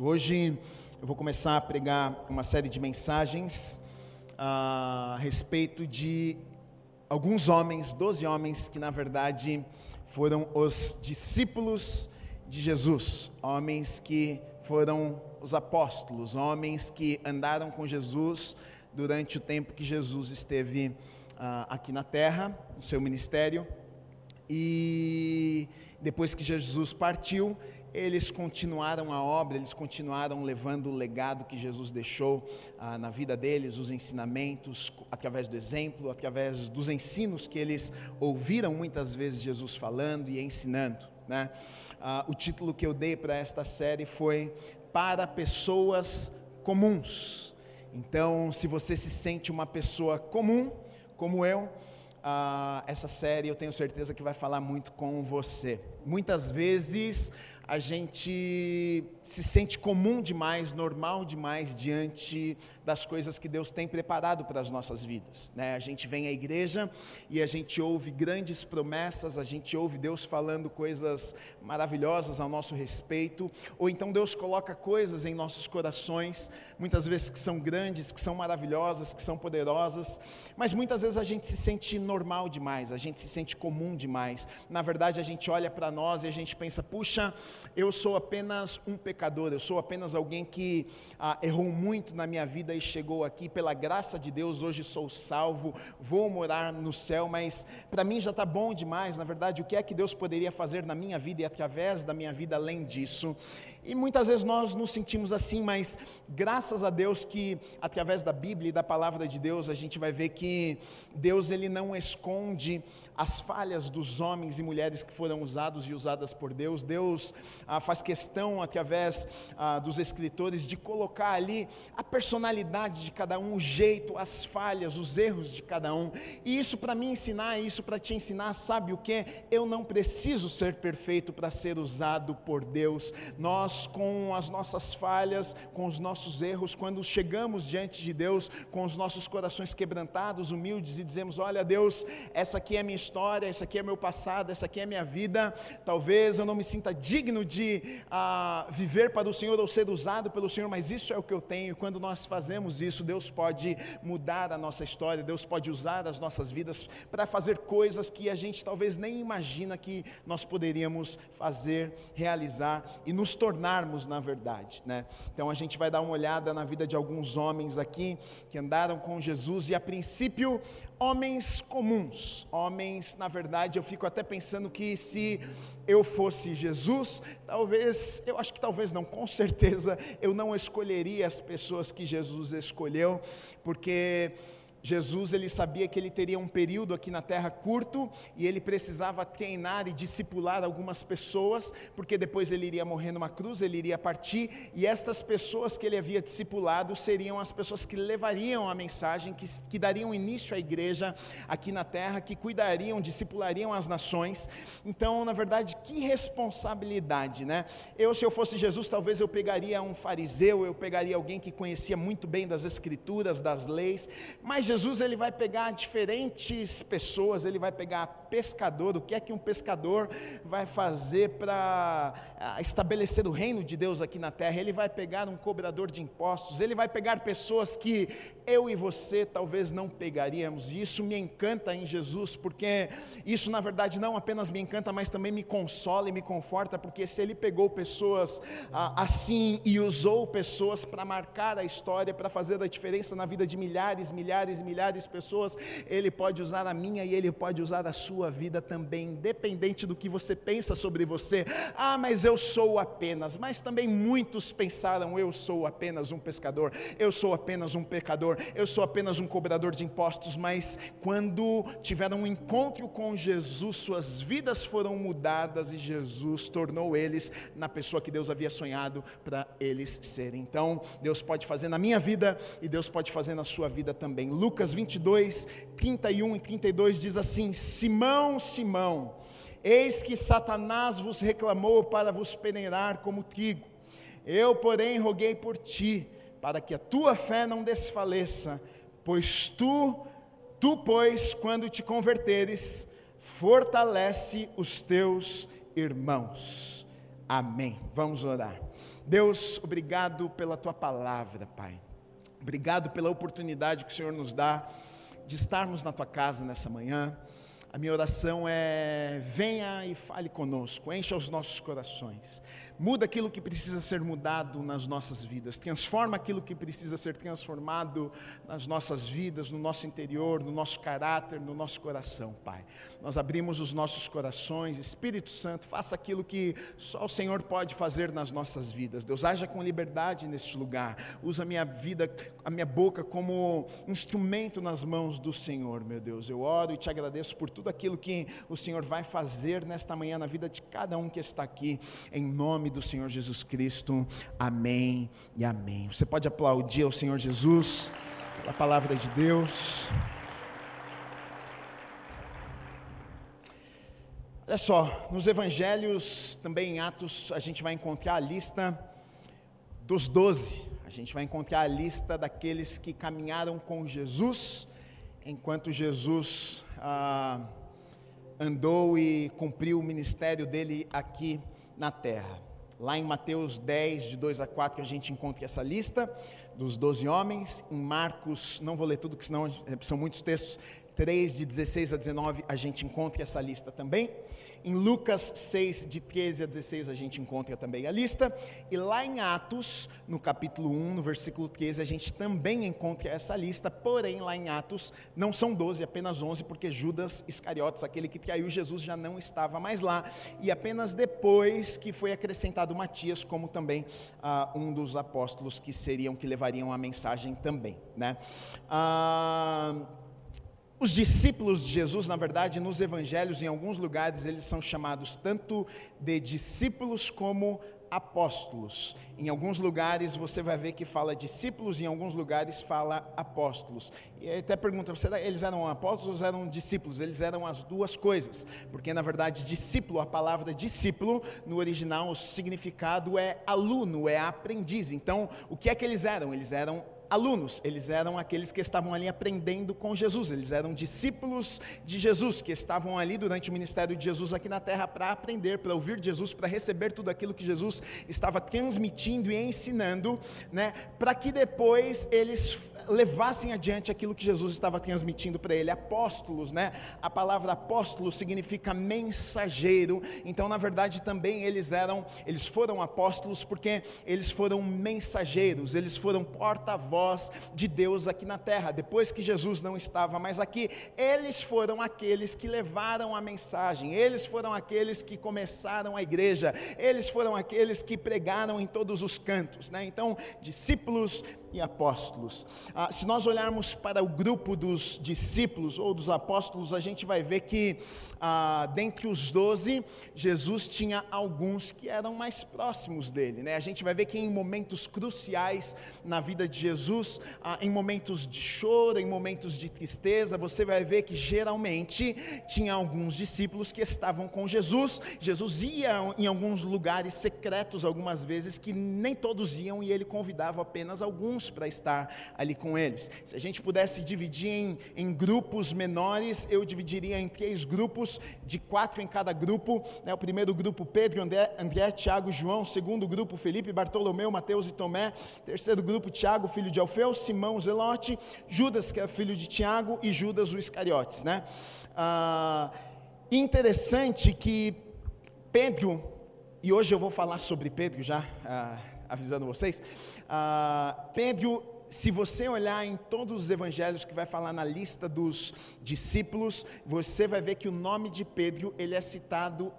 Hoje eu vou começar a pregar uma série de mensagens a respeito de alguns homens, doze homens que na verdade foram os discípulos de Jesus, homens que foram os apóstolos, homens que andaram com Jesus durante o tempo que Jesus esteve uh, aqui na terra, no seu ministério, e depois que Jesus partiu, eles continuaram a obra, eles continuaram levando o legado que Jesus deixou ah, na vida deles, os ensinamentos, através do exemplo, através dos ensinos que eles ouviram muitas vezes Jesus falando e ensinando. Né? Ah, o título que eu dei para esta série foi Para Pessoas Comuns. Então, se você se sente uma pessoa comum, como eu, ah, essa série eu tenho certeza que vai falar muito com você. Muitas vezes a gente se sente comum demais, normal demais diante das coisas que Deus tem preparado para as nossas vidas. Né? A gente vem à igreja e a gente ouve grandes promessas, a gente ouve Deus falando coisas maravilhosas ao nosso respeito, ou então Deus coloca coisas em nossos corações, muitas vezes que são grandes, que são maravilhosas, que são poderosas, mas muitas vezes a gente se sente normal demais, a gente se sente comum demais. Na verdade, a gente olha para nós e a gente pensa: puxa, eu sou apenas um pecador, eu sou apenas alguém que ah, errou muito na minha vida e chegou aqui, pela graça de Deus, hoje sou salvo, vou morar no céu, mas para mim já está bom demais. Na verdade, o que é que Deus poderia fazer na minha vida e através da minha vida além disso? E muitas vezes nós nos sentimos assim, mas graças a Deus que através da Bíblia e da palavra de Deus a gente vai ver que Deus ele não esconde as falhas dos homens e mulheres que foram usados e usadas por Deus. Deus ah, faz questão através ah, dos escritores de colocar ali a personalidade de cada um, o jeito, as falhas, os erros de cada um. E isso para me ensinar, isso para te ensinar, sabe o que? Eu não preciso ser perfeito para ser usado por Deus. Nós nós, com as nossas falhas, com os nossos erros, quando chegamos diante de Deus, com os nossos corações quebrantados, humildes, e dizemos: Olha, Deus, essa aqui é a minha história, essa aqui é meu passado, essa aqui é a minha vida. Talvez eu não me sinta digno de ah, viver para o Senhor ou ser usado pelo Senhor, mas isso é o que eu tenho. Quando nós fazemos isso, Deus pode mudar a nossa história, Deus pode usar as nossas vidas para fazer coisas que a gente talvez nem imagina que nós poderíamos fazer, realizar e nos tornar tornarmos na verdade, né? Então a gente vai dar uma olhada na vida de alguns homens aqui que andaram com Jesus e a princípio homens comuns, homens, na verdade, eu fico até pensando que se eu fosse Jesus, talvez, eu acho que talvez não, com certeza eu não escolheria as pessoas que Jesus escolheu, porque Jesus ele sabia que ele teria um período aqui na terra curto e ele precisava treinar e discipular algumas pessoas, porque depois ele iria morrer numa cruz, ele iria partir, e estas pessoas que ele havia discipulado seriam as pessoas que levariam a mensagem, que, que dariam início à igreja aqui na terra, que cuidariam, discipulariam as nações. Então, na verdade, que responsabilidade, né? Eu, se eu fosse Jesus, talvez eu pegaria um fariseu, eu pegaria alguém que conhecia muito bem das escrituras, das leis, mas Jesus ele vai pegar diferentes pessoas, ele vai pegar pescador, o que é que um pescador vai fazer para ah, estabelecer o reino de Deus aqui na terra? Ele vai pegar um cobrador de impostos, ele vai pegar pessoas que eu e você talvez não pegaríamos, e isso me encanta em Jesus, porque isso na verdade não apenas me encanta, mas também me consola e me conforta, porque se ele pegou pessoas ah, assim e usou pessoas para marcar a história, para fazer a diferença na vida de milhares, milhares e milhares de pessoas, ele pode usar a minha e ele pode usar a sua vida também, independente do que você pensa sobre você. Ah, mas eu sou apenas, mas também muitos pensaram: eu sou apenas um pescador, eu sou apenas um pecador, eu sou apenas um cobrador de impostos. Mas quando tiveram um encontro com Jesus, suas vidas foram mudadas e Jesus tornou eles na pessoa que Deus havia sonhado para eles serem. Então, Deus pode fazer na minha vida e Deus pode fazer na sua vida também. Lucas 22, 31 e 32 diz assim: Simão, Simão, eis que Satanás vos reclamou para vos peneirar como trigo. Eu, porém, roguei por ti, para que a tua fé não desfaleça, pois tu, tu, pois, quando te converteres, fortalece os teus irmãos. Amém. Vamos orar. Deus, obrigado pela tua palavra, Pai. Obrigado pela oportunidade que o Senhor nos dá de estarmos na tua casa nessa manhã. A minha oração é: venha e fale conosco, encha os nossos corações, muda aquilo que precisa ser mudado nas nossas vidas, transforma aquilo que precisa ser transformado nas nossas vidas, no nosso interior, no nosso caráter, no nosso coração, Pai. Nós abrimos os nossos corações, Espírito Santo, faça aquilo que só o Senhor pode fazer nas nossas vidas. Deus, haja com liberdade neste lugar, usa a minha vida, a minha boca como instrumento nas mãos do Senhor, meu Deus. Eu oro e te agradeço por tudo tudo aquilo que o Senhor vai fazer nesta manhã na vida de cada um que está aqui, em nome do Senhor Jesus Cristo. Amém e amém. Você pode aplaudir ao Senhor Jesus pela palavra de Deus. Olha só, nos evangelhos, também em Atos, a gente vai encontrar a lista dos doze. A gente vai encontrar a lista daqueles que caminharam com Jesus, enquanto Jesus ah, andou e cumpriu o ministério dele aqui na terra. Lá em Mateus 10, de 2 a 4, a gente encontra essa lista dos 12 homens. Em Marcos, não vou ler tudo, porque senão são muitos textos. 3, de 16 a 19, a gente encontra essa lista também. Em Lucas 6, de 13 a 16, a gente encontra também a lista. E lá em Atos, no capítulo 1, no versículo 13, a gente também encontra essa lista. Porém, lá em Atos, não são 12, apenas 11, porque Judas Iscariotes, aquele que traiu Jesus, já não estava mais lá. E apenas depois que foi acrescentado Matias, como também ah, um dos apóstolos que seriam, que levariam a mensagem também. Né? Ah, os discípulos de Jesus, na verdade, nos evangelhos, em alguns lugares, eles são chamados tanto de discípulos como apóstolos. Em alguns lugares você vai ver que fala discípulos, em alguns lugares fala apóstolos. E até pergunta, você, eles eram apóstolos ou eram discípulos? Eles eram as duas coisas, porque na verdade discípulo, a palavra discípulo, no original o significado é aluno, é aprendiz. Então, o que é que eles eram? Eles eram alunos, eles eram aqueles que estavam ali aprendendo com Jesus, eles eram discípulos de Jesus, que estavam ali durante o ministério de Jesus aqui na terra para aprender, para ouvir Jesus, para receber tudo aquilo que Jesus estava transmitindo e ensinando, né, para que depois eles levassem adiante aquilo que Jesus estava transmitindo para ele. Apóstolos, né? A palavra apóstolo significa mensageiro. Então, na verdade, também eles eram, eles foram apóstolos porque eles foram mensageiros, eles foram porta-voz de Deus aqui na terra. Depois que Jesus não estava mais aqui, eles foram aqueles que levaram a mensagem, eles foram aqueles que começaram a igreja, eles foram aqueles que pregaram em todos os cantos, né? Então, discípulos, e apóstolos. Ah, se nós olharmos para o grupo dos discípulos ou dos apóstolos, a gente vai ver que ah, dentre os doze, Jesus tinha alguns que eram mais próximos dele. Né? A gente vai ver que em momentos cruciais na vida de Jesus, ah, em momentos de choro, em momentos de tristeza, você vai ver que geralmente tinha alguns discípulos que estavam com Jesus. Jesus ia em alguns lugares secretos algumas vezes que nem todos iam e ele convidava apenas alguns para estar ali com eles. Se a gente pudesse dividir em, em grupos menores, eu dividiria em três grupos, de quatro em cada grupo. Né? O primeiro grupo, Pedro, André, André, Tiago João. Segundo grupo, Felipe, Bartolomeu, Mateus e Tomé. Terceiro grupo, Tiago, filho de Alfeu, Simão, Zelote, Judas, que é filho de Tiago, e Judas, o Iscariotes. Né? Ah, interessante que Pedro, e hoje eu vou falar sobre Pedro já, ah, avisando vocês, ah, Pedro, se você olhar em todos os evangelhos que vai falar na lista dos discípulos, você vai ver que o nome de Pedro ele é citado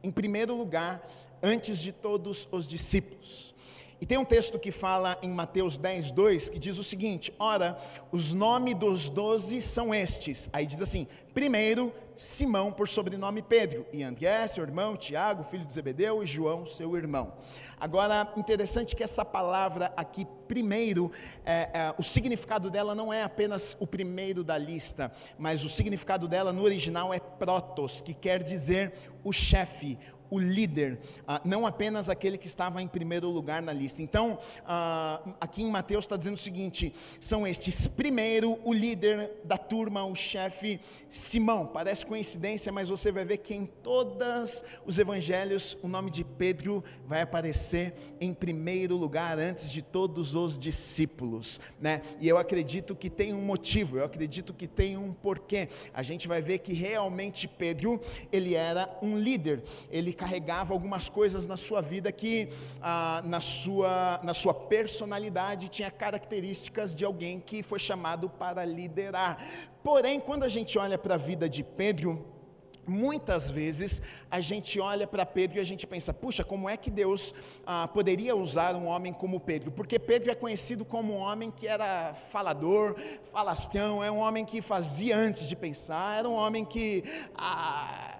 em primeiro lugar antes de todos os discípulos. E tem um texto que fala em Mateus 10, 2, que diz o seguinte: Ora, os nomes dos doze são estes. Aí diz assim: primeiro, Simão, por sobrenome Pedro, e André, seu irmão, Tiago, filho de Zebedeu, e João, seu irmão. Agora, interessante que essa palavra aqui, primeiro, é, é, o significado dela não é apenas o primeiro da lista, mas o significado dela no original é protos, que quer dizer o chefe, o líder, ah, não apenas aquele que estava em primeiro lugar na lista. Então, ah, aqui em Mateus está dizendo o seguinte: são estes: primeiro, o líder da turma, o chefe Simão. Parece coincidência, mas você vai ver que em todos os evangelhos o nome de Pedro vai aparecer em primeiro lugar antes de todos os discípulos, né? E eu acredito que tem um motivo, eu acredito que tem um porquê. A gente vai ver que realmente Pedro, ele era um líder. Ele carregava algumas coisas na sua vida que, ah, na, sua, na sua personalidade, tinha características de alguém que foi chamado para liderar. Porém, quando a gente olha para a vida de Pedro, Muitas vezes a gente olha para Pedro e a gente pensa, puxa, como é que Deus ah, poderia usar um homem como Pedro? Porque Pedro é conhecido como um homem que era falador, falastrão, é um homem que fazia antes de pensar, era um homem que. Ah,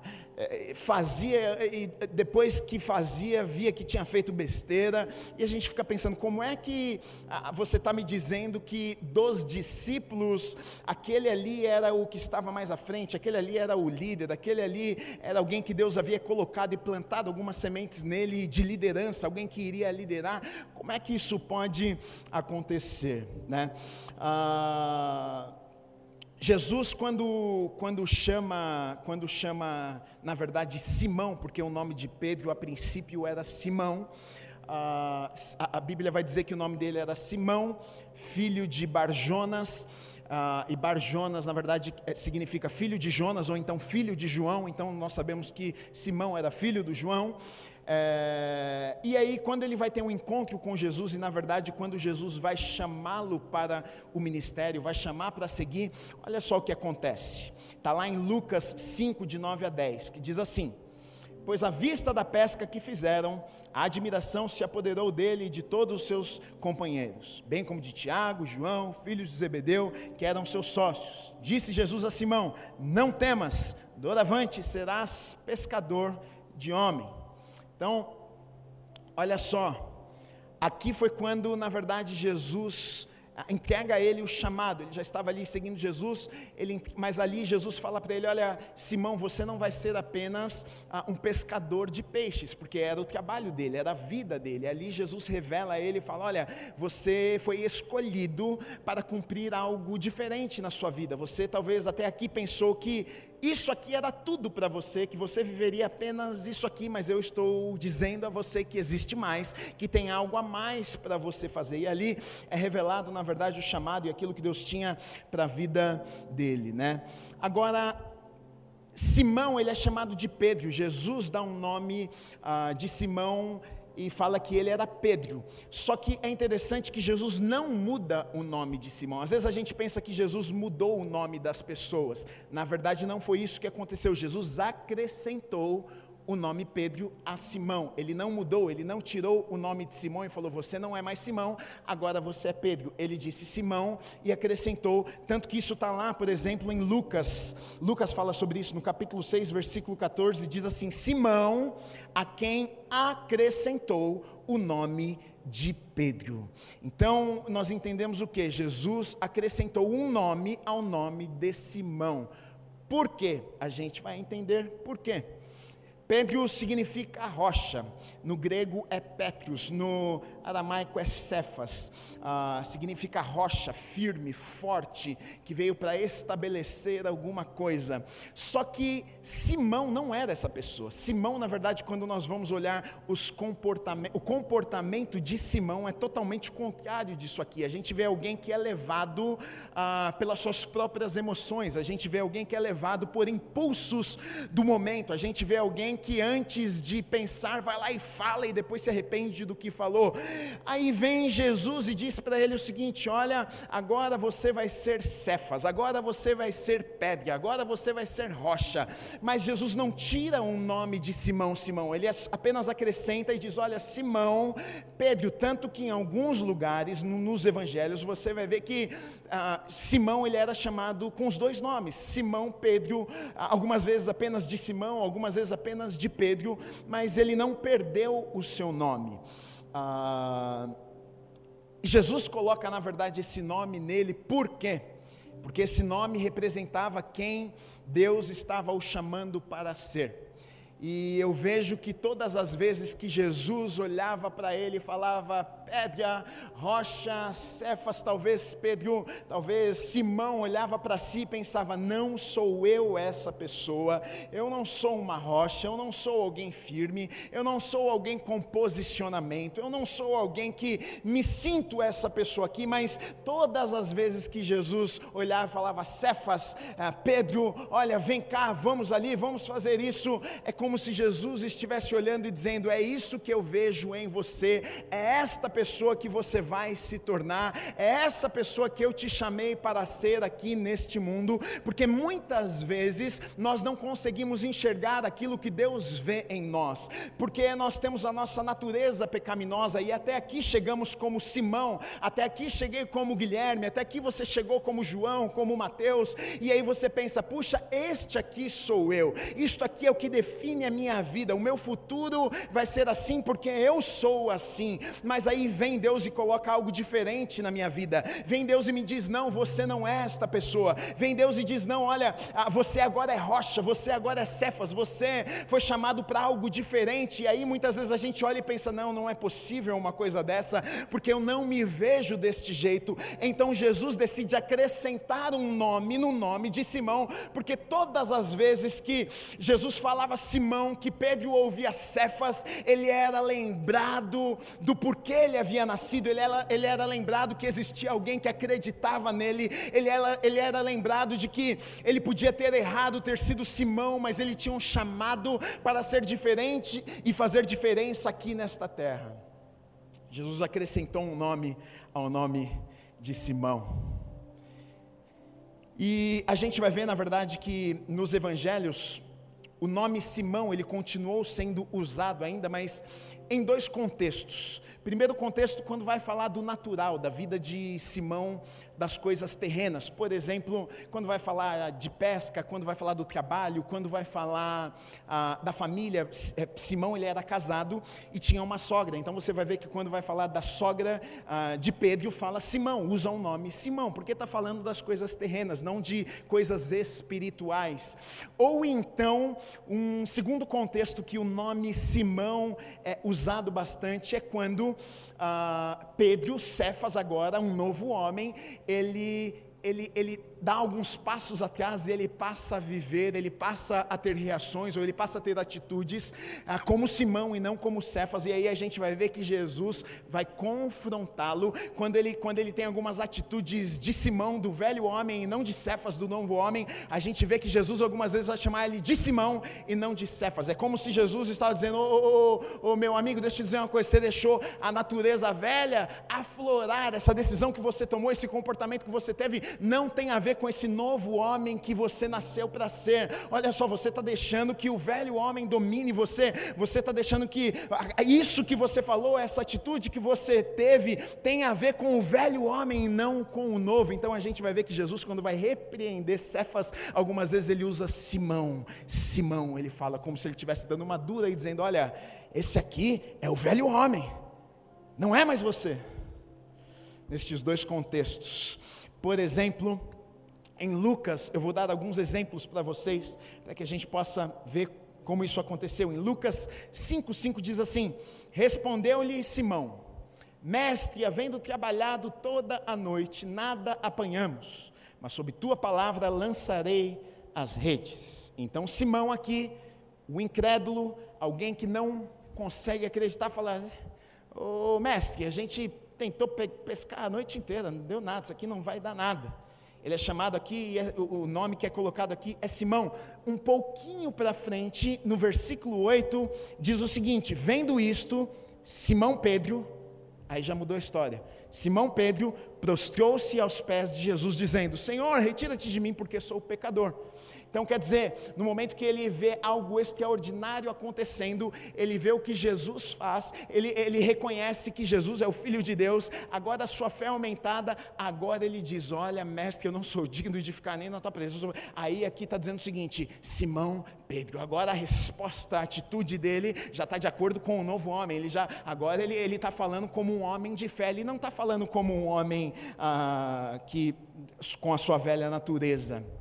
fazia e depois que fazia via que tinha feito besteira e a gente fica pensando como é que você está me dizendo que dos discípulos aquele ali era o que estava mais à frente aquele ali era o líder aquele ali era alguém que Deus havia colocado e plantado algumas sementes nele de liderança alguém que iria liderar como é que isso pode acontecer né? Ah, Jesus, quando, quando, chama, quando chama, na verdade, Simão, porque o nome de Pedro a princípio era Simão, a, a Bíblia vai dizer que o nome dele era Simão, filho de Barjonas, e Barjonas, na verdade, é, significa filho de Jonas, ou então filho de João, então nós sabemos que Simão era filho do João. É, e aí, quando ele vai ter um encontro com Jesus, e na verdade, quando Jesus vai chamá-lo para o ministério, vai chamar para seguir, olha só o que acontece. Está lá em Lucas 5, de 9 a 10, que diz assim: Pois à vista da pesca que fizeram, a admiração se apoderou dele e de todos os seus companheiros, bem como de Tiago, João, filhos de Zebedeu, que eram seus sócios. Disse Jesus a Simão: Não temas, doravante serás pescador de homem. Então, olha só, aqui foi quando, na verdade, Jesus entrega a ele o chamado, ele já estava ali seguindo Jesus, ele, mas ali Jesus fala para ele: Olha, Simão, você não vai ser apenas ah, um pescador de peixes, porque era o trabalho dele, era a vida dele. Ali Jesus revela a ele e fala: Olha, você foi escolhido para cumprir algo diferente na sua vida. Você talvez até aqui pensou que isso aqui era tudo para você, que você viveria apenas isso aqui, mas eu estou dizendo a você que existe mais, que tem algo a mais para você fazer. E ali é revelado, na verdade, o chamado e aquilo que Deus tinha para a vida dele, né? Agora, Simão, ele é chamado de Pedro. Jesus dá um nome ah, de Simão e fala que ele era Pedro. Só que é interessante que Jesus não muda o nome de Simão. Às vezes a gente pensa que Jesus mudou o nome das pessoas. Na verdade, não foi isso que aconteceu. Jesus acrescentou o nome Pedro a Simão. Ele não mudou, ele não tirou o nome de Simão e falou: Você não é mais Simão, agora você é Pedro. Ele disse Simão e acrescentou. Tanto que isso está lá, por exemplo, em Lucas. Lucas fala sobre isso no capítulo 6, versículo 14: diz assim: Simão, a quem acrescentou o nome de Pedro. Então, nós entendemos o que? Jesus acrescentou um nome ao nome de Simão. Por quê? A gente vai entender por quê. Pedro significa rocha, no grego é Petrus, no aramaico é Cefas, ah, significa rocha, firme, forte, que veio para estabelecer alguma coisa. Só que Simão não era essa pessoa. Simão, na verdade, quando nós vamos olhar os o comportamento de Simão é totalmente contrário disso aqui. A gente vê alguém que é levado ah, pelas suas próprias emoções, a gente vê alguém que é levado por impulsos do momento, a gente vê alguém que antes de pensar vai lá e fala e depois se arrepende do que falou. Aí vem Jesus e diz para ele o seguinte: Olha, agora você vai ser Cefas, agora você vai ser pedra, agora você vai ser rocha. Mas Jesus não tira um nome de Simão, Simão, ele apenas acrescenta e diz: Olha, Simão, Pedro, tanto que em alguns lugares nos evangelhos você vai ver que ah, Simão ele era chamado com os dois nomes, Simão, Pedro, algumas vezes apenas de Simão, algumas vezes apenas de Pedro, mas ele não perdeu o seu nome. Ah, Jesus coloca, na verdade, esse nome nele, por quê? Porque esse nome representava quem Deus estava o chamando para ser. E eu vejo que todas as vezes que Jesus olhava para ele e falava, pedra, rocha, Cefas, talvez Pedro, talvez Simão olhava para si e pensava: não sou eu essa pessoa, eu não sou uma rocha, eu não sou alguém firme, eu não sou alguém com posicionamento, eu não sou alguém que me sinto essa pessoa aqui, mas todas as vezes que Jesus olhava e falava: Cefas, eh, Pedro, olha, vem cá, vamos ali, vamos fazer isso, é como como se Jesus estivesse olhando e dizendo: É isso que eu vejo em você, é esta pessoa que você vai se tornar, é essa pessoa que eu te chamei para ser aqui neste mundo, porque muitas vezes nós não conseguimos enxergar aquilo que Deus vê em nós, porque nós temos a nossa natureza pecaminosa e até aqui chegamos como Simão, até aqui cheguei como Guilherme, até aqui você chegou como João, como Mateus, e aí você pensa: puxa, este aqui sou eu, isto aqui é o que define a minha vida, o meu futuro vai ser assim porque eu sou assim. Mas aí vem Deus e coloca algo diferente na minha vida. Vem Deus e me diz: não, você não é esta pessoa. Vem Deus e diz: não, olha, ah, você agora é rocha, você agora é cefas, você foi chamado para algo diferente. E aí muitas vezes a gente olha e pensa: não, não é possível uma coisa dessa, porque eu não me vejo deste jeito. Então Jesus decide acrescentar um nome no nome de Simão, porque todas as vezes que Jesus falava Simão, Simão, que Pedro ouvia Cefas, ele era lembrado do porquê ele havia nascido, ele era, ele era lembrado que existia alguém que acreditava nele, ele era, ele era lembrado de que ele podia ter errado, ter sido Simão, mas ele tinha um chamado para ser diferente e fazer diferença aqui nesta terra. Jesus acrescentou um nome ao nome de Simão. E a gente vai ver, na verdade, que nos evangelhos, o nome Simão, ele continuou sendo usado ainda, mas em dois contextos. Primeiro contexto, quando vai falar do natural, da vida de Simão, das coisas terrenas. Por exemplo, quando vai falar de pesca, quando vai falar do trabalho, quando vai falar ah, da família, é, Simão ele era casado e tinha uma sogra. Então você vai ver que quando vai falar da sogra ah, de Pedro, fala Simão, usa o nome Simão, porque está falando das coisas terrenas, não de coisas espirituais. Ou então, um segundo contexto que o nome Simão é usado bastante é quando ah, Pedro, Cefas agora, um novo homem, ele, ele, ele dá alguns passos atrás e ele passa a viver, ele passa a ter reações, ou ele passa a ter atitudes ah, como Simão e não como Cefas, e aí a gente vai ver que Jesus vai confrontá-lo quando ele, quando ele tem algumas atitudes de Simão, do velho homem, e não de Cefas, do novo homem, a gente vê que Jesus algumas vezes vai chamar ele de Simão e não de Cefas, é como se Jesus estava dizendo, ô, ô, ô meu amigo, deixa eu te dizer uma coisa, você deixou a natureza velha aflorar, essa decisão que você tomou, esse comportamento que você teve, não tem a ver ver com esse novo homem que você nasceu para ser. Olha só, você está deixando que o velho homem domine você, você está deixando que isso que você falou, essa atitude que você teve, tem a ver com o velho homem e não com o novo. Então a gente vai ver que Jesus, quando vai repreender Cefas, algumas vezes ele usa Simão, Simão, ele fala como se ele estivesse dando uma dura e dizendo: Olha, esse aqui é o velho homem, não é mais você. Nestes dois contextos. Por exemplo, em Lucas, eu vou dar alguns exemplos para vocês, para que a gente possa ver como isso aconteceu. Em Lucas 5,5 diz assim: Respondeu-lhe Simão, Mestre, havendo trabalhado toda a noite, nada apanhamos, mas sob tua palavra lançarei as redes. Então, Simão aqui, o incrédulo, alguém que não consegue acreditar, fala: Ô mestre, a gente tentou pescar a noite inteira, não deu nada, isso aqui não vai dar nada. Ele é chamado aqui, é, o nome que é colocado aqui é Simão. Um pouquinho para frente, no versículo 8, diz o seguinte: Vendo isto, Simão Pedro, aí já mudou a história. Simão Pedro prostrou-se aos pés de Jesus, dizendo: Senhor, retira-te de mim, porque sou pecador. Então, quer dizer, no momento que ele vê algo extraordinário acontecendo, ele vê o que Jesus faz, ele, ele reconhece que Jesus é o Filho de Deus, agora a sua fé é aumentada, agora ele diz: Olha, mestre, eu não sou digno de ficar nem na tua presença. Aí aqui está dizendo o seguinte: Simão Pedro, agora a resposta, a atitude dele já está de acordo com o novo homem, ele já, agora ele está falando como um homem de fé, ele não está falando como um homem ah, que, com a sua velha natureza.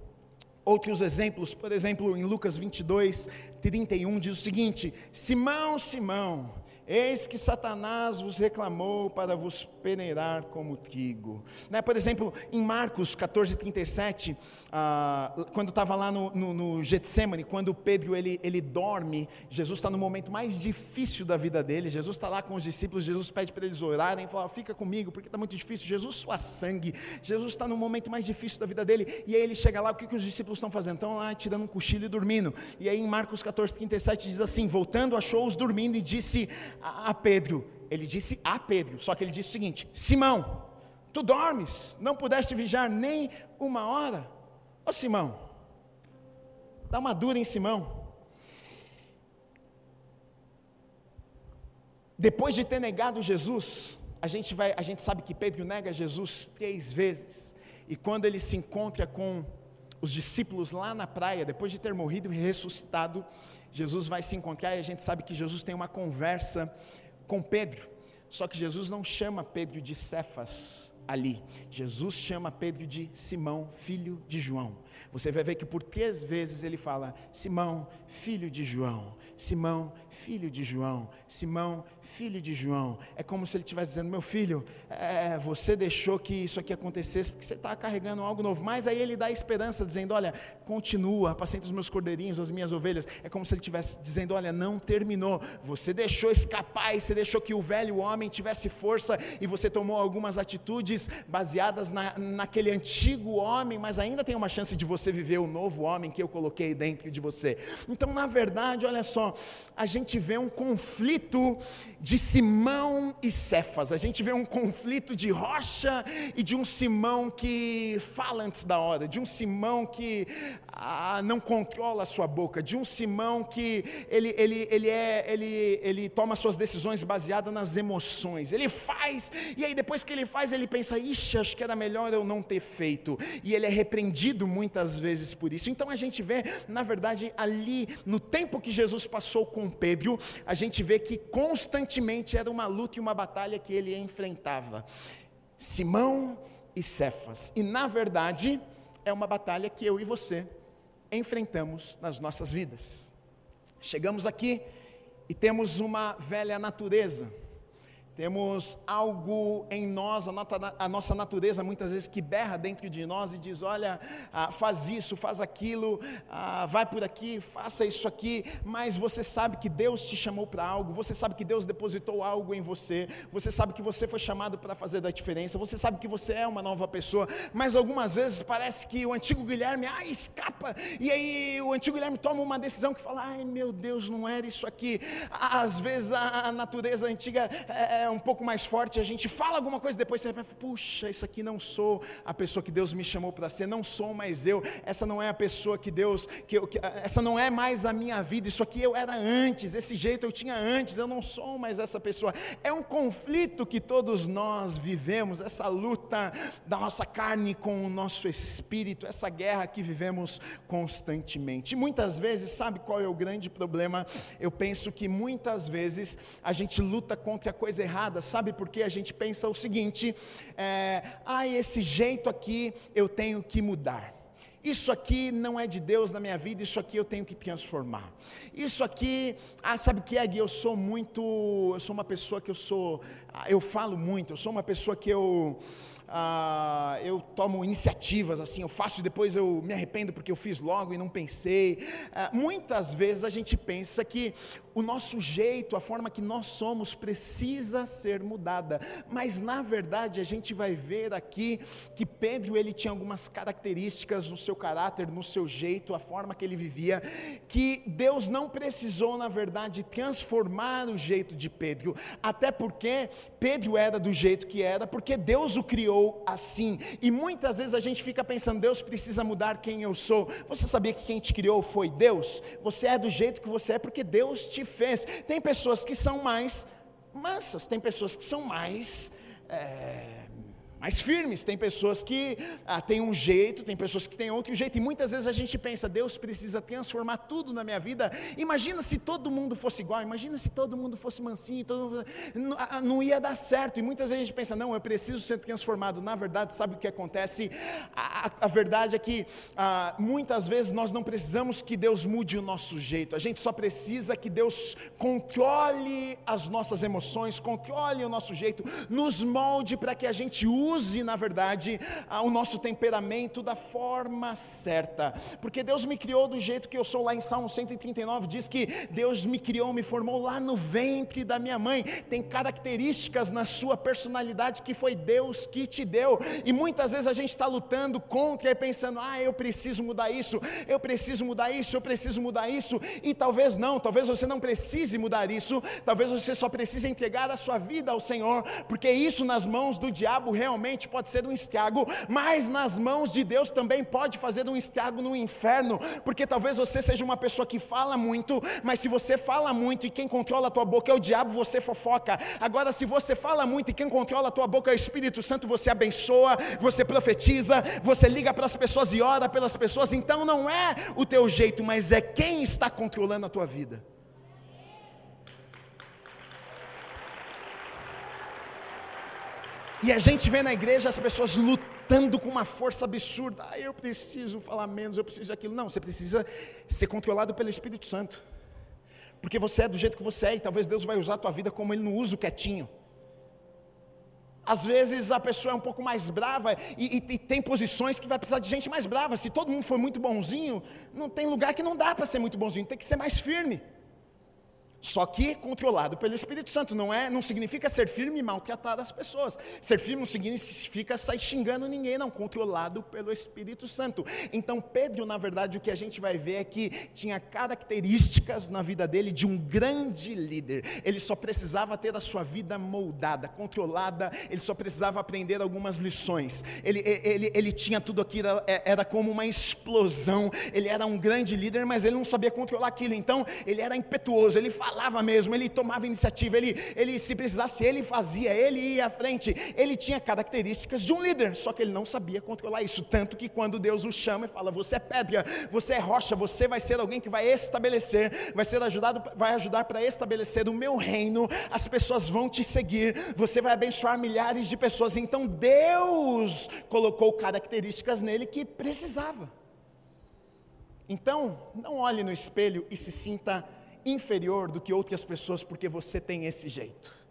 Outros exemplos, por exemplo, em Lucas 22, 31, diz o seguinte: Simão, Simão, Eis que Satanás vos reclamou para vos peneirar como trigo. Né? Por exemplo, em Marcos 14, 37, ah, quando estava lá no, no, no Getsemane, quando Pedro ele, ele dorme, Jesus está no momento mais difícil da vida dele, Jesus está lá com os discípulos, Jesus pede para eles orarem, fala, fica comigo, porque está muito difícil, Jesus sua sangue, Jesus está no momento mais difícil da vida dele, e aí ele chega lá, o que, que os discípulos estão fazendo? Estão lá tirando um cochilo e dormindo, e aí em Marcos 14, 37 diz assim, voltando achou-os dormindo e disse a Pedro, ele disse a Pedro, só que ele disse o seguinte: Simão, tu dormes, não pudeste vigiar nem uma hora? Ô Simão, dá uma dura em Simão. Depois de ter negado Jesus, a gente, vai, a gente sabe que Pedro nega Jesus três vezes. E quando ele se encontra com os discípulos lá na praia, depois de ter morrido e ressuscitado, Jesus vai se encontrar e a gente sabe que Jesus tem uma conversa com Pedro. Só que Jesus não chama Pedro de Cefas ali. Jesus chama Pedro de Simão, filho de João. Você vai ver que por três vezes ele fala: Simão, filho de João. Simão, filho de João, Simão, filho de João. É como se ele estivesse dizendo: Meu filho, é, você deixou que isso aqui acontecesse porque você está carregando algo novo. Mas aí ele dá esperança, dizendo: Olha, continua, apacenta os meus cordeirinhos, as minhas ovelhas. É como se ele estivesse dizendo: Olha, não terminou. Você deixou escapar e você deixou que o velho homem tivesse força e você tomou algumas atitudes baseadas na, naquele antigo homem, mas ainda tem uma chance de você viver o novo homem que eu coloquei dentro de você. Então, na verdade, olha só a gente vê um conflito de Simão e Cefas, a gente vê um conflito de rocha e de um Simão que fala antes da hora, de um Simão que ah, não controla a sua boca, de um Simão que ele, ele, ele, é, ele, ele toma suas decisões baseadas nas emoções, ele faz, e aí depois que ele faz, ele pensa, ixi, acho que era melhor eu não ter feito, e ele é repreendido muitas vezes por isso. Então a gente vê, na verdade, ali, no tempo que Jesus passou com Pedro, a gente vê que constantemente era uma luta e uma batalha que ele enfrentava. Simão e Cefas, e na verdade, é uma batalha que eu e você enfrentamos nas nossas vidas. Chegamos aqui e temos uma velha natureza temos algo em nós, a, nossa natureza muitas vezes que berra dentro de nós e diz: olha, ah, faz isso, faz aquilo, ah, vai por aqui, faça isso aqui, mas você sabe que Deus te chamou para algo, você sabe que Deus depositou algo em você, você sabe que você foi chamado para fazer da diferença, você sabe que você é uma nova pessoa, mas algumas vezes parece que o antigo Guilherme, ah, escapa, e aí o antigo Guilherme toma uma decisão que fala: ai meu Deus, não era isso aqui. Às vezes a, natureza antiga é, um pouco mais forte, a gente fala alguma coisa, depois você pensa, puxa, isso aqui não sou a pessoa que Deus me chamou para ser, não sou mais eu, essa não é a pessoa que Deus, que, eu, que essa não é mais a minha vida, isso aqui eu era antes, esse jeito eu tinha antes, eu não sou mais essa pessoa. É um conflito que todos nós vivemos, essa luta da nossa carne com o nosso espírito, essa guerra que vivemos constantemente. Muitas vezes, sabe qual é o grande problema? Eu penso que muitas vezes a gente luta contra a coisa errada errada, sabe por que a gente pensa o seguinte: é, ah, esse jeito aqui eu tenho que mudar. Isso aqui não é de Deus na minha vida, isso aqui eu tenho que transformar. Isso aqui, ah, sabe o que é, Gui? Eu sou muito, eu sou uma pessoa que eu sou, ah, eu falo muito, eu sou uma pessoa que eu, ah, eu tomo iniciativas assim, eu faço e depois eu me arrependo porque eu fiz logo e não pensei. Ah, muitas vezes a gente pensa que o nosso jeito, a forma que nós somos precisa ser mudada. Mas na verdade a gente vai ver aqui que Pedro ele tinha algumas características no seu caráter, no seu jeito, a forma que ele vivia, que Deus não precisou na verdade transformar o jeito de Pedro, até porque Pedro era do jeito que era, porque Deus o criou assim. E muitas vezes a gente fica pensando, Deus precisa mudar quem eu sou. Você sabia que quem te criou foi Deus? Você é do jeito que você é porque Deus te fez. Tem pessoas que são mais mansas, tem pessoas que são mais. É, mais firmes, tem pessoas que ah, têm um jeito, tem pessoas que têm outro jeito, e muitas vezes a gente pensa, Deus precisa transformar tudo na minha vida. Imagina se todo mundo fosse igual, imagina se todo mundo fosse mansinho, mundo... Não, ah, não, ia dar certo. E muitas vezes a gente pensa, não, eu preciso ser transformado. Na verdade, sabe o que acontece? A, a, a verdade é que ah, muitas vezes nós não precisamos que Deus mude o nosso jeito, a gente só precisa que Deus controle as nossas emoções, controle o nosso jeito, nos molde para que a gente use use, na verdade, o nosso temperamento da forma certa, porque Deus me criou do jeito que eu sou, lá em Salmo 139 diz que Deus me criou, me formou lá no ventre da minha mãe, tem características na sua personalidade que foi Deus que te deu, e muitas vezes a gente está lutando contra e pensando, ah, eu preciso mudar isso, eu preciso mudar isso, eu preciso mudar isso, e talvez não, talvez você não precise mudar isso, talvez você só precise entregar a sua vida ao Senhor, porque isso nas mãos do diabo realmente realmente pode ser um estrago, mas nas mãos de Deus também pode fazer um estrago no inferno, porque talvez você seja uma pessoa que fala muito, mas se você fala muito e quem controla a tua boca é o diabo, você fofoca. Agora, se você fala muito e quem controla a tua boca é o Espírito Santo, você abençoa, você profetiza, você liga para as pessoas e ora pelas pessoas, então não é o teu jeito, mas é quem está controlando a tua vida. E a gente vê na igreja as pessoas lutando com uma força absurda. Ah, eu preciso falar menos, eu preciso daquilo. Não, você precisa ser controlado pelo Espírito Santo. Porque você é do jeito que você é e talvez Deus vai usar a tua vida como Ele não usa o quietinho. Às vezes a pessoa é um pouco mais brava e, e, e, tem posições que vai precisar de gente mais brava. Se todo mundo for muito bonzinho, não tem lugar que não dá para ser muito bonzinho, tem que ser mais firme. Só que controlado pelo Espírito Santo, não é, não significa ser firme e maltratar as pessoas. Ser firme não significa sair xingando ninguém, não, controlado pelo Espírito Santo. Então Pedro, na verdade, o que a gente vai ver é que tinha características na vida dele de um grande líder. Ele só precisava ter a sua vida moldada, controlada, ele só precisava aprender algumas lições. Ele, ele, ele tinha tudo aquilo, era como uma explosão. Ele era um grande líder, mas ele não sabia controlar aquilo. Então, ele era impetuoso, ele falava mesmo, ele tomava iniciativa, ele, ele se precisasse, ele fazia, ele ia à frente, ele tinha características de um líder, só que ele não sabia controlar isso, tanto que quando Deus o chama e fala, você é pedra, você é rocha, você vai ser alguém que vai estabelecer, vai ser ajudado, vai ajudar para estabelecer o meu reino, as pessoas vão te seguir, você vai abençoar milhares de pessoas, então Deus colocou características nele que precisava. Então, não olhe no espelho e se sinta inferior do que outras pessoas porque você tem esse jeito.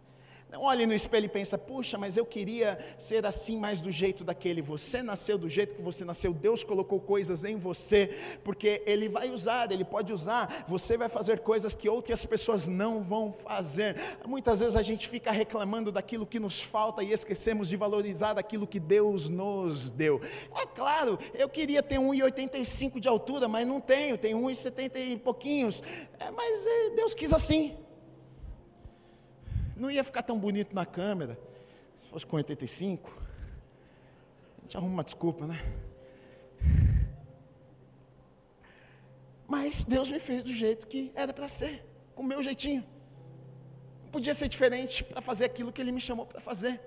Não olhe no espelho e pensa, puxa, mas eu queria ser assim mais do jeito daquele. Você nasceu do jeito que você nasceu, Deus colocou coisas em você, porque Ele vai usar, Ele pode usar. Você vai fazer coisas que outras pessoas não vão fazer. Muitas vezes a gente fica reclamando daquilo que nos falta e esquecemos de valorizar aquilo que Deus nos deu. É claro, eu queria ter 1,85 de altura, mas não tenho, tenho 1,70 e pouquinhos. É, mas é, Deus quis assim. Não ia ficar tão bonito na câmera, se fosse com 85. A gente arruma uma desculpa, né? Mas Deus me fez do jeito que era para ser, com o meu jeitinho. Não podia ser diferente para fazer aquilo que Ele me chamou para fazer.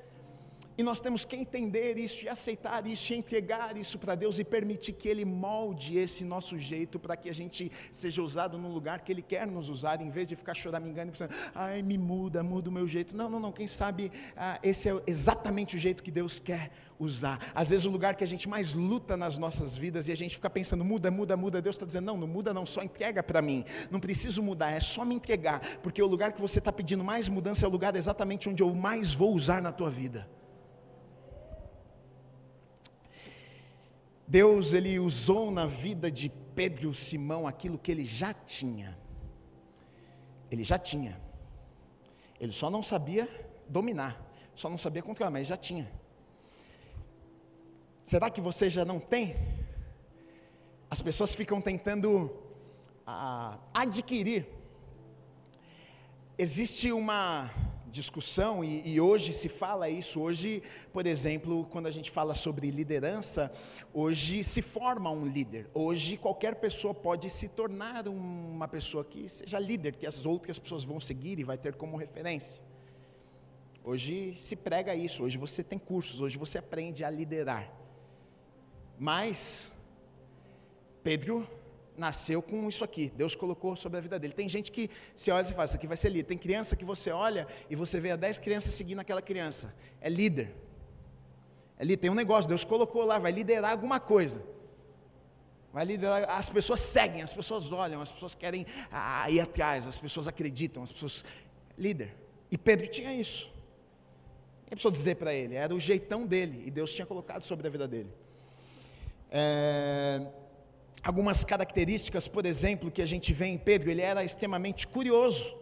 E nós temos que entender isso e aceitar isso e entregar isso para Deus e permitir que Ele molde esse nosso jeito para que a gente seja usado no lugar que Ele quer nos usar, em vez de ficar choramingando e pensando, ai, me muda, muda o meu jeito. Não, não, não. Quem sabe ah, esse é exatamente o jeito que Deus quer usar. Às vezes o lugar que a gente mais luta nas nossas vidas e a gente fica pensando, muda, muda, muda. Deus está dizendo, não, não muda, não, só entrega para mim. Não preciso mudar, é só me entregar, porque o lugar que você está pedindo mais mudança é o lugar exatamente onde eu mais vou usar na tua vida. Deus ele usou na vida de Pedro Simão aquilo que ele já tinha. Ele já tinha. Ele só não sabia dominar, só não sabia controlar, mas já tinha. Será que você já não tem? As pessoas ficam tentando ah, adquirir. Existe uma discussão, e, e, hoje se fala isso. Hoje, por exemplo, quando a gente fala sobre liderança, hoje se forma um líder. Hoje, qualquer pessoa pode se tornar uma pessoa que seja líder, que as outras pessoas vão seguir e vai ter como referência. Hoje se prega isso, hoje você tem cursos, hoje você aprende a liderar. Mas Pedro nasceu com isso aqui, Deus colocou sobre a vida dele. Tem gente que se olha e fala, isso aqui vai ser líder. Tem criança que você olha e você vê a dez crianças seguindo aquela criança. É líder. É líder. Tem um negócio, Deus colocou lá, vai liderar alguma coisa. Vai liderar, as pessoas seguem, as pessoas olham, as pessoas querem ah, ir atrás, as pessoas acreditam, as pessoas. Líder. E Pedro tinha isso. Quem precisou dizer para ele? Era o jeitão dele, e Deus tinha colocado sobre a vida dele. É, algumas características, por exemplo, que a gente vê em Pedro, ele era extremamente curioso.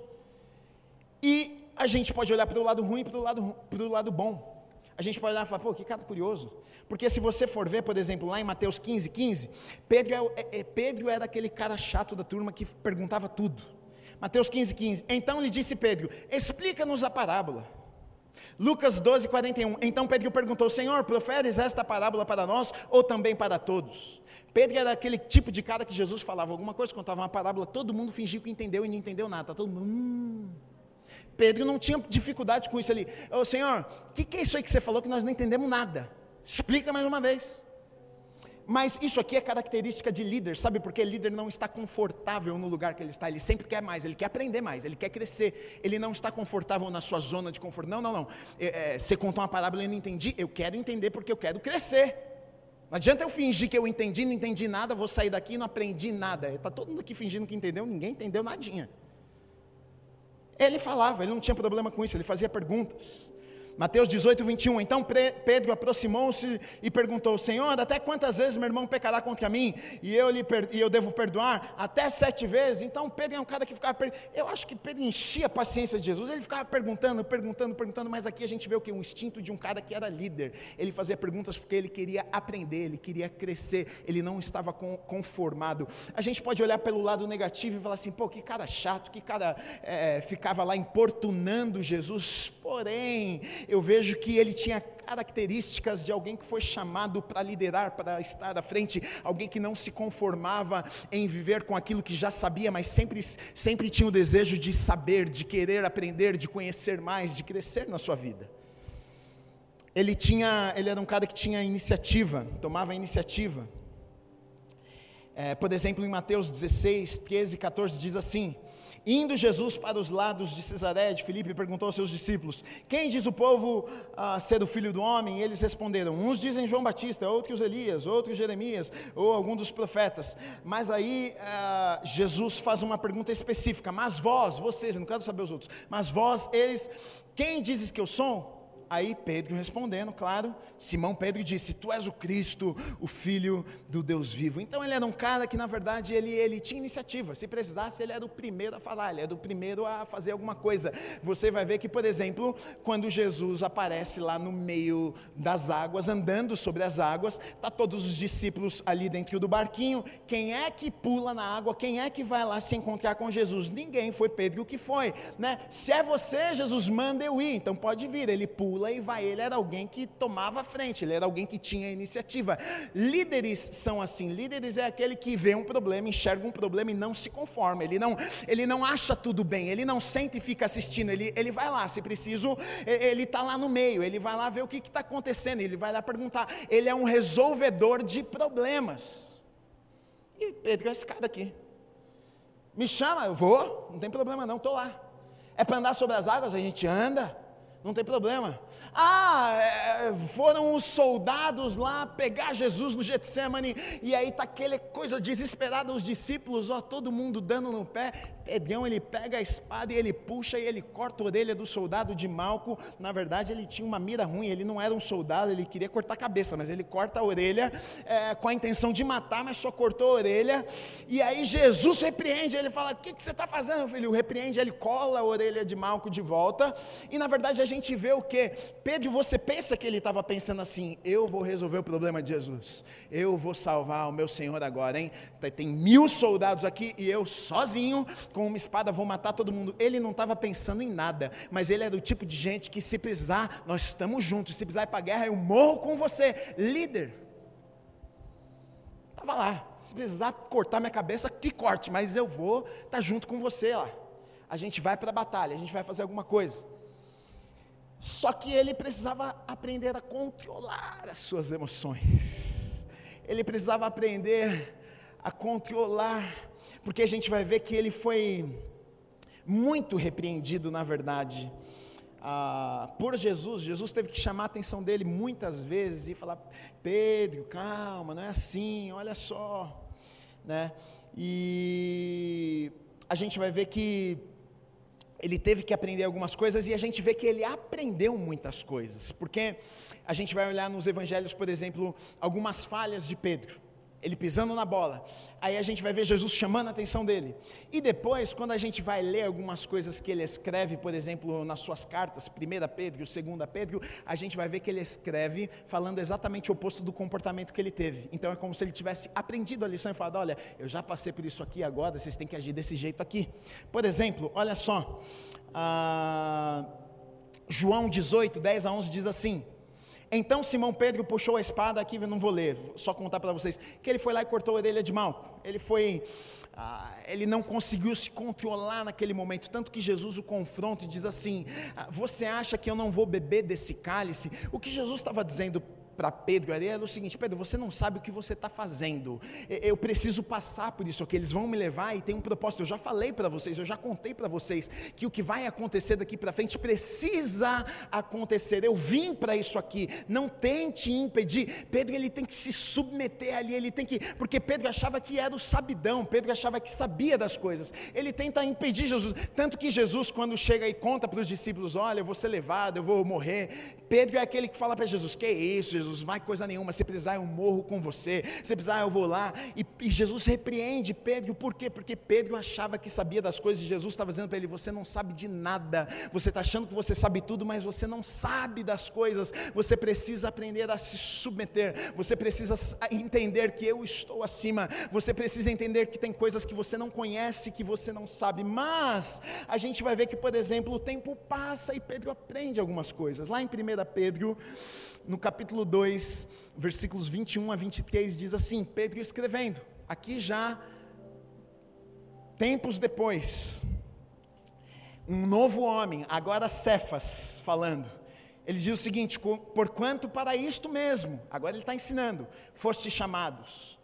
E a gente pode olhar para o lado ruim e para o lado, para o lado bom. A gente pode olhar e falar, pô, que cara curioso. Porque se você for ver, por exemplo, lá em Mateus 15, 15, Pedro, é, é, é, Pedro era aquele cara chato da turma que perguntava tudo. Mateus 15, 15. Então lhe disse Pedro: Explica-nos a parábola. Lucas 12, 41. Então Pedro perguntou: Senhor, proferes esta parábola para nós ou também para todos? Pedro era aquele tipo de cara que Jesus falava alguma coisa, contava uma parábola, todo mundo fingiu que entendeu e não entendeu nada. Todo mundo. Hum. Pedro não tinha dificuldade com isso ali. Ô Senhor, o que, que é isso aí que você falou que nós não entendemos nada? Explica mais uma vez. Mas isso aqui é característica de líder, sabe? Porque líder não está confortável no lugar que ele está, ele sempre quer mais, ele quer aprender mais, ele quer crescer, ele não está confortável na sua zona de conforto. Não, não, não. É, é, você contou uma parábola e não entendi, eu quero entender porque eu quero crescer. Não adianta eu fingir que eu entendi, não entendi nada, vou sair daqui e não aprendi nada. Está todo mundo aqui fingindo que entendeu, ninguém entendeu nadinha. Ele falava, ele não tinha problema com isso, ele fazia perguntas. Mateus 18, 21. Então Pedro aproximou-se e perguntou: Senhor, até quantas vezes meu irmão pecará contra mim e eu, lhe e eu devo perdoar? Até sete vezes? Então Pedro é um cara que ficava. Per... Eu acho que Pedro enchia a paciência de Jesus. Ele ficava perguntando, perguntando, perguntando. Mas aqui a gente vê o que? Um instinto de um cara que era líder. Ele fazia perguntas porque ele queria aprender, ele queria crescer, ele não estava conformado. A gente pode olhar pelo lado negativo e falar assim: pô, que cara chato, que cara é, ficava lá importunando Jesus. Porém, eu vejo que ele tinha características de alguém que foi chamado para liderar, para estar à frente, alguém que não se conformava em viver com aquilo que já sabia, mas sempre, sempre tinha o desejo de saber, de querer aprender, de conhecer mais, de crescer na sua vida. Ele tinha, ele era um cara que tinha iniciativa, tomava iniciativa. É, por exemplo, em Mateus 16, 13 e 14 diz assim: Indo Jesus para os lados de Cesaré de Filipe, perguntou aos seus discípulos: Quem diz o povo ah, ser o filho do homem? E eles responderam: Uns dizem João Batista, outros Elias, outros Jeremias, ou algum dos profetas. Mas aí ah, Jesus faz uma pergunta específica: Mas vós, vocês, eu não quero saber os outros, mas vós, eles, quem dizes que eu sou? Aí Pedro respondendo, claro, Simão Pedro disse: Tu és o Cristo, o Filho do Deus vivo. Então ele era um cara que, na verdade, ele, ele tinha iniciativa. Se precisasse, ele era o primeiro a falar, ele era o primeiro a fazer alguma coisa. Você vai ver que, por exemplo, quando Jesus aparece lá no meio das águas, andando sobre as águas, tá todos os discípulos ali dentro do barquinho. Quem é que pula na água? Quem é que vai lá se encontrar com Jesus? Ninguém, foi Pedro que foi, né? Se é você, Jesus, manda eu ir. Então pode vir. Ele pula pula e vai. Ele era alguém que tomava frente, ele era alguém que tinha iniciativa. Líderes são assim: líderes é aquele que vê um problema, enxerga um problema e não se conforma. Ele não, ele não acha tudo bem, ele não sente e fica assistindo, ele, ele vai lá, se preciso, ele está lá no meio, ele vai lá ver o que está acontecendo, ele vai lá perguntar. Ele é um resolvedor de problemas. E Pedro é esse cara aqui. Me chama, eu vou, não tem problema não, estou lá. É para andar sobre as águas, a gente anda não tem problema. Ah, é, foram os soldados lá pegar Jesus no Getsemane, e aí está aquela coisa desesperada, os discípulos, ó, todo mundo dando no pé. Pedrão, ele pega a espada e ele puxa e ele corta a orelha do soldado de Malco. Na verdade, ele tinha uma mira ruim, ele não era um soldado, ele queria cortar a cabeça, mas ele corta a orelha é, com a intenção de matar, mas só cortou a orelha. E aí Jesus repreende, ele fala: O que, que você está fazendo, filho? Repreende, ele cola a orelha de Malco de volta, e na verdade a gente vê o que? Pedro, você pensa que ele estava pensando assim: eu vou resolver o problema de Jesus, eu vou salvar o meu Senhor agora, hein? Tem mil soldados aqui e eu sozinho, com uma espada, vou matar todo mundo. Ele não estava pensando em nada, mas ele era o tipo de gente que, se precisar, nós estamos juntos, se precisar ir para a guerra, eu morro com você, líder. Estava lá, se precisar cortar minha cabeça, que corte, mas eu vou estar tá junto com você lá. A gente vai para a batalha, a gente vai fazer alguma coisa. Só que ele precisava aprender a controlar as suas emoções. Ele precisava aprender a controlar, porque a gente vai ver que ele foi muito repreendido, na verdade, ah, por Jesus. Jesus teve que chamar a atenção dele muitas vezes e falar: Pedro, calma, não é assim, olha só, né? E a gente vai ver que ele teve que aprender algumas coisas e a gente vê que ele aprendeu muitas coisas, porque a gente vai olhar nos evangelhos, por exemplo, algumas falhas de Pedro ele pisando na bola. Aí a gente vai ver Jesus chamando a atenção dele. E depois, quando a gente vai ler algumas coisas que ele escreve, por exemplo, nas suas cartas, 1 Pedro e 2 Pedro, a gente vai ver que ele escreve falando exatamente o oposto do comportamento que ele teve. Então é como se ele tivesse aprendido a lição e falado: olha, eu já passei por isso aqui, agora vocês têm que agir desse jeito aqui. Por exemplo, olha só, ah, João 18, 10 a 11 diz assim. Então Simão Pedro puxou a espada, aqui eu não vou ler, só contar para vocês, que ele foi lá e cortou a orelha de Malco. Ele foi, ah, ele não conseguiu se controlar naquele momento, tanto que Jesus o confronta e diz assim: ah, Você acha que eu não vou beber desse cálice? O que Jesus estava dizendo para Pedro era o seguinte: Pedro, você não sabe o que você está fazendo. Eu preciso passar por isso, que eles vão me levar e tem um propósito. Eu já falei para vocês, eu já contei para vocês que o que vai acontecer daqui para frente precisa acontecer. Eu vim para isso aqui. Não tente impedir. Pedro ele tem que se submeter ali, ele tem que, porque Pedro achava que era o sabidão. Pedro achava que sabia das coisas. Ele tenta impedir Jesus, tanto que Jesus quando chega e conta para os discípulos, olha, eu vou ser levado, eu vou morrer. Pedro é aquele que fala para Jesus: Que isso, Jesus, vai coisa nenhuma. Se precisar, eu morro com você. Se precisar, eu vou lá. E, e Jesus repreende Pedro. Por quê? Porque Pedro achava que sabia das coisas. E Jesus estava dizendo para ele: Você não sabe de nada. Você está achando que você sabe tudo, mas você não sabe das coisas. Você precisa aprender a se submeter. Você precisa entender que eu estou acima. Você precisa entender que tem coisas que você não conhece, que você não sabe. Mas a gente vai ver que, por exemplo, o tempo passa e Pedro aprende algumas coisas. Lá em 1 Pedro, no capítulo 2, versículos 21 a 23, diz assim: Pedro escrevendo, aqui já, tempos depois, um novo homem, agora Cefas, falando, ele diz o seguinte: porquanto para isto mesmo, agora ele está ensinando, foste chamados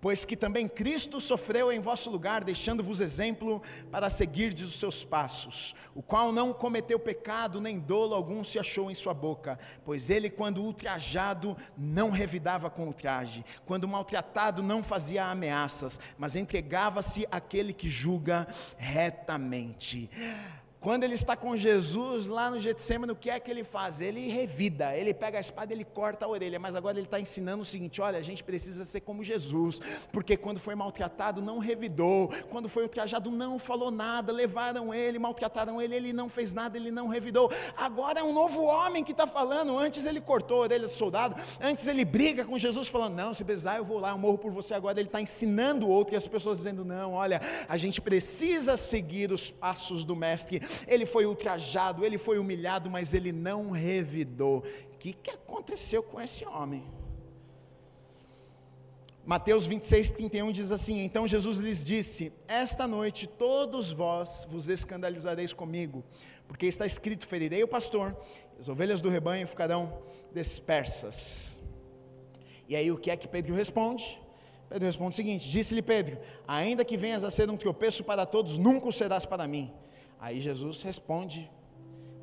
Pois que também Cristo sofreu em vosso lugar, deixando-vos exemplo para seguirdes os seus passos, o qual não cometeu pecado, nem dolo algum se achou em sua boca, pois ele, quando ultrajado, não revidava com ultraje, quando maltratado, não fazia ameaças, mas entregava-se àquele que julga retamente. Quando ele está com Jesus lá no Getsemane, o que é que ele faz? Ele revida, ele pega a espada, ele corta a orelha, mas agora ele está ensinando o seguinte: olha, a gente precisa ser como Jesus, porque quando foi maltratado, não revidou, quando foi ultrajado, não falou nada, levaram ele, maltrataram ele, ele não fez nada, ele não revidou. Agora é um novo homem que está falando. Antes ele cortou a orelha do soldado, antes ele briga com Jesus, falando: não, se precisar, eu vou lá, eu morro por você. Agora ele está ensinando o outro, e as pessoas dizendo: não, olha, a gente precisa seguir os passos do Mestre ele foi ultrajado, ele foi humilhado, mas ele não revidou. O que, que aconteceu com esse homem? Mateus 26, 31 diz assim: Então Jesus lhes disse: Esta noite todos vós vos escandalizareis comigo, porque está escrito: Ferirei o pastor, as ovelhas do rebanho ficarão dispersas. E aí o que é que Pedro responde? Pedro responde o seguinte: Disse-lhe Pedro: Ainda que venhas a ser um tropeço para todos, nunca o serás para mim. Aí Jesus responde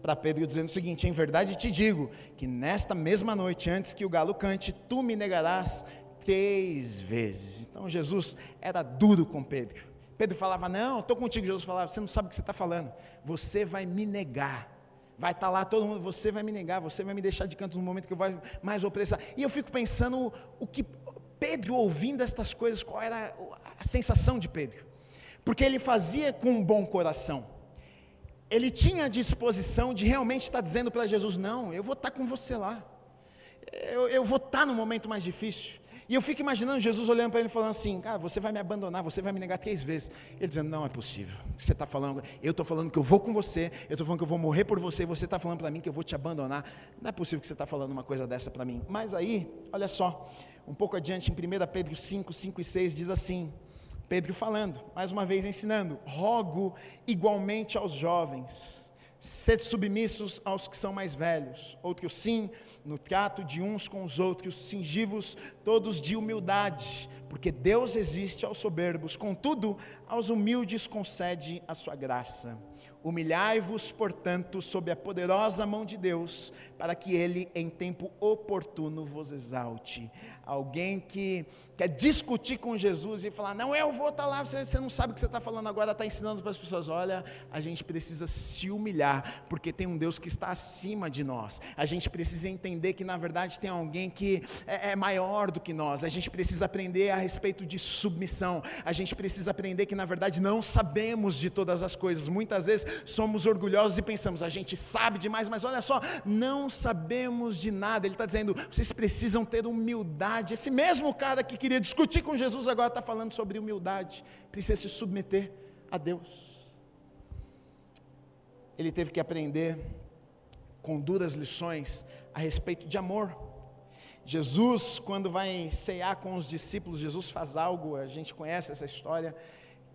para Pedro dizendo o seguinte: Em verdade te digo que nesta mesma noite, antes que o galo cante, tu me negarás três vezes. Então Jesus era duro com Pedro. Pedro falava: Não, estou contigo. Jesus falava: Você não sabe o que você está falando. Você vai me negar. Vai estar tá lá todo mundo, você vai me negar, você vai me deixar de canto no momento que eu vou mais opressar. E eu fico pensando o que Pedro ouvindo estas coisas, qual era a sensação de Pedro? Porque ele fazia com um bom coração ele tinha a disposição de realmente estar dizendo para Jesus: Não, eu vou estar com você lá, eu, eu vou estar no momento mais difícil. E eu fico imaginando Jesus olhando para ele e falando assim: Cara, você vai me abandonar, você vai me negar três vezes. Ele dizendo: Não é possível. Você está falando, eu estou falando que eu vou com você, eu estou falando que eu vou morrer por você, você está falando para mim que eu vou te abandonar. Não é possível que você está falando uma coisa dessa para mim. Mas aí, olha só, um pouco adiante, em 1 Pedro 5, 5 e 6, diz assim: Pedro falando, mais uma vez ensinando: rogo igualmente aos jovens, Sede submissos aos que são mais velhos. Outro sim, no trato de uns com os outros, cingivos todos de humildade, porque Deus resiste aos soberbos, contudo, aos humildes concede a sua graça. Humilhai-vos, portanto, sob a poderosa mão de Deus, para que Ele, em tempo oportuno, vos exalte. Alguém que quer discutir com Jesus e falar: Não, eu vou estar tá lá, você, você não sabe o que você está falando agora, está ensinando para as pessoas. Olha, a gente precisa se humilhar, porque tem um Deus que está acima de nós. A gente precisa entender que, na verdade, tem alguém que é, é maior do que nós. A gente precisa aprender a respeito de submissão. A gente precisa aprender que, na verdade, não sabemos de todas as coisas. Muitas vezes somos orgulhosos e pensamos, a gente sabe demais, mas olha só, não sabemos de nada. Ele está dizendo, vocês precisam ter humildade. Esse mesmo cara que queria discutir com Jesus agora está falando sobre humildade, precisa se submeter a Deus. Ele teve que aprender com duras lições a respeito de amor. Jesus, quando vai cear com os discípulos, Jesus faz algo, a gente conhece essa história,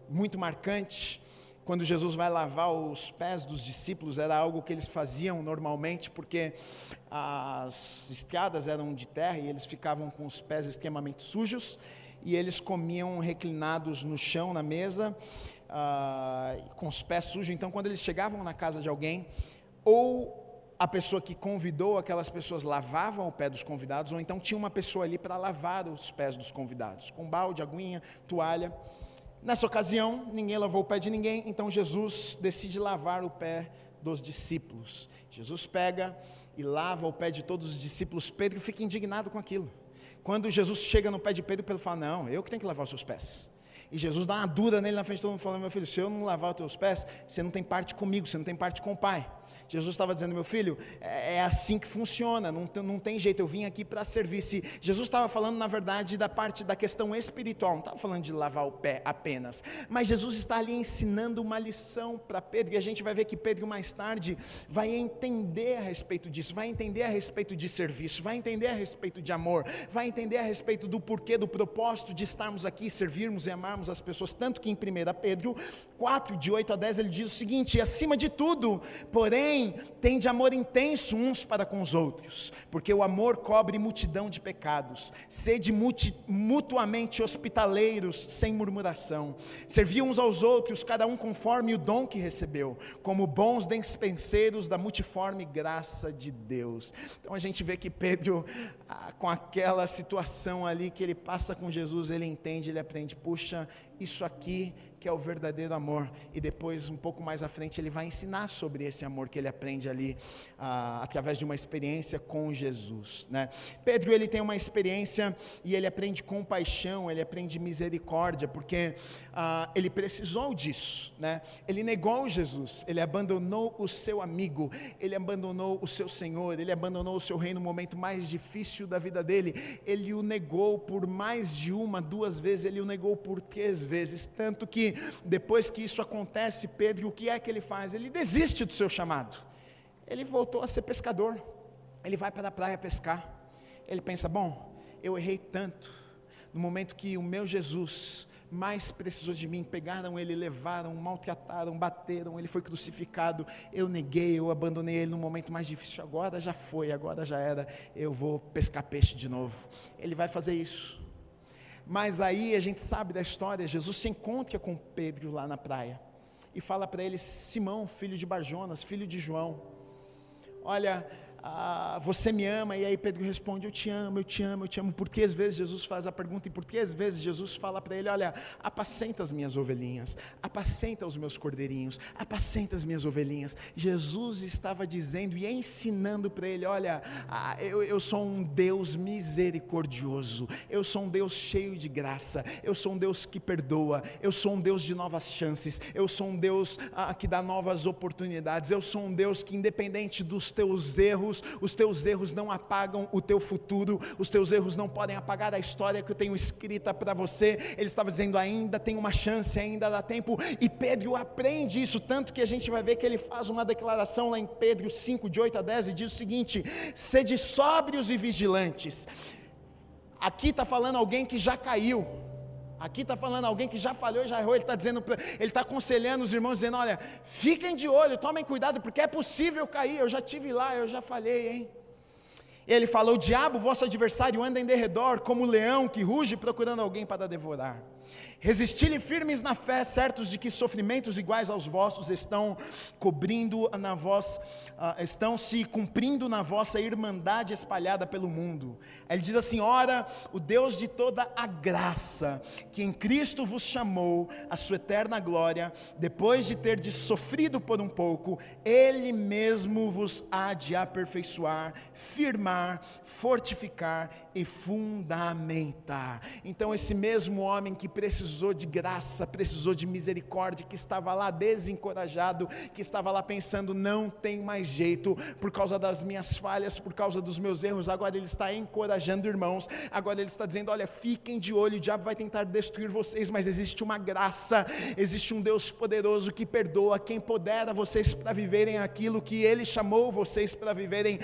muito marcante quando Jesus vai lavar os pés dos discípulos, era algo que eles faziam normalmente, porque as estradas eram de terra e eles ficavam com os pés extremamente sujos, e eles comiam reclinados no chão, na mesa, uh, com os pés sujos. Então, quando eles chegavam na casa de alguém, ou a pessoa que convidou aquelas pessoas lavavam o pé dos convidados, ou então tinha uma pessoa ali para lavar os pés dos convidados, com balde, aguinha, toalha. Nessa ocasião, ninguém lavou o pé de ninguém, então Jesus decide lavar o pé dos discípulos. Jesus pega e lava o pé de todos os discípulos. Pedro fica indignado com aquilo. Quando Jesus chega no pé de Pedro, Pedro fala: Não, eu que tenho que lavar os seus pés. E Jesus dá uma dura nele na frente de todo mundo, falando: Meu filho, se eu não lavar os teus pés, você não tem parte comigo, você não tem parte com o Pai. Jesus estava dizendo, meu filho, é, é assim que funciona, não, não tem jeito, eu vim aqui para servir. Se Jesus estava falando, na verdade, da parte da questão espiritual, não estava falando de lavar o pé apenas, mas Jesus está ali ensinando uma lição para Pedro, e a gente vai ver que Pedro mais tarde vai entender a respeito disso, vai entender a respeito de serviço, vai entender a respeito de amor, vai entender a respeito do porquê, do propósito de estarmos aqui, servirmos e amarmos as pessoas, tanto que em 1 Pedro 4, de 8 a 10, ele diz o seguinte: acima de tudo, porém, tem de amor intenso uns para com os outros, porque o amor cobre multidão de pecados. Sede mutuamente hospitaleiros, sem murmuração. Servi uns aos outros, cada um conforme o dom que recebeu, como bons despenseiros da multiforme graça de Deus. Então a gente vê que Pedro, ah, com aquela situação ali que ele passa com Jesus, ele entende, ele aprende, puxa, isso aqui que é o verdadeiro amor. E depois, um pouco mais à frente, ele vai ensinar sobre esse amor que ele aprende ali, ah, através de uma experiência com Jesus. Né? Pedro, ele tem uma experiência e ele aprende compaixão, ele aprende misericórdia, porque ah, ele precisou disso. Né? Ele negou Jesus, ele abandonou o seu amigo, ele abandonou o seu Senhor, ele abandonou o seu rei no momento mais difícil da vida dele. Ele o negou por mais de uma, duas vezes, ele o negou por três vezes, tanto que depois que isso acontece, Pedro, o que é que ele faz? Ele desiste do seu chamado. Ele voltou a ser pescador. Ele vai para a praia pescar. Ele pensa: bom, eu errei tanto. No momento que o meu Jesus mais precisou de mim, pegaram ele, levaram, maltrataram, bateram, ele foi crucificado, eu neguei, eu abandonei ele no momento mais difícil, agora já foi, agora já era, eu vou pescar peixe de novo. Ele vai fazer isso. Mas aí a gente sabe da história, Jesus se encontra com Pedro lá na praia e fala para ele: Simão, filho de Barjonas, filho de João, olha, ah, você me ama? E aí Pedro responde: Eu te amo, eu te amo, eu te amo. Por que às vezes Jesus faz a pergunta e por que às vezes Jesus fala para ele: Olha, apacenta as minhas ovelhinhas, apacenta os meus cordeirinhos, apacenta as minhas ovelhinhas. Jesus estava dizendo e ensinando para ele: Olha, ah, eu, eu sou um Deus misericordioso, eu sou um Deus cheio de graça, eu sou um Deus que perdoa, eu sou um Deus de novas chances, eu sou um Deus ah, que dá novas oportunidades, eu sou um Deus que, independente dos teus erros, os teus erros não apagam o teu futuro, os teus erros não podem apagar a história que eu tenho escrita para você. Ele estava dizendo: ainda tem uma chance, ainda dá tempo, e Pedro aprende isso, tanto que a gente vai ver que ele faz uma declaração lá em Pedro 5, de 8 a 10, e diz o seguinte: sede sóbrios e vigilantes. Aqui está falando alguém que já caiu, Aqui está falando alguém que já falhou já errou. Ele está dizendo, ele está aconselhando os irmãos, dizendo: olha, fiquem de olho, tomem cuidado, porque é possível cair. Eu já tive lá, eu já falhei, hein? Ele falou: o diabo, vosso adversário, anda em derredor como leão que ruge procurando alguém para devorar. Resisti-lhe firmes na fé, certos de que sofrimentos iguais aos vossos estão cobrindo na vós, uh, estão se cumprindo na vossa irmandade espalhada pelo mundo. Ele diz assim: Ora, o Deus de toda a graça, que em Cristo vos chamou a sua eterna glória, depois de ter de sofrido por um pouco, Ele mesmo vos há de aperfeiçoar, firmar, fortificar e fundamentar. Então, esse mesmo homem que precisou de graça, precisou de misericórdia, que estava lá desencorajado, que estava lá pensando, não tem mais jeito, por causa das minhas falhas, por causa dos meus erros, agora ele está encorajando irmãos, agora ele está dizendo: olha, fiquem de olho, o diabo vai tentar destruir vocês, mas existe uma graça, existe um Deus poderoso que perdoa, quem podera vocês para viverem aquilo que ele chamou vocês para viverem.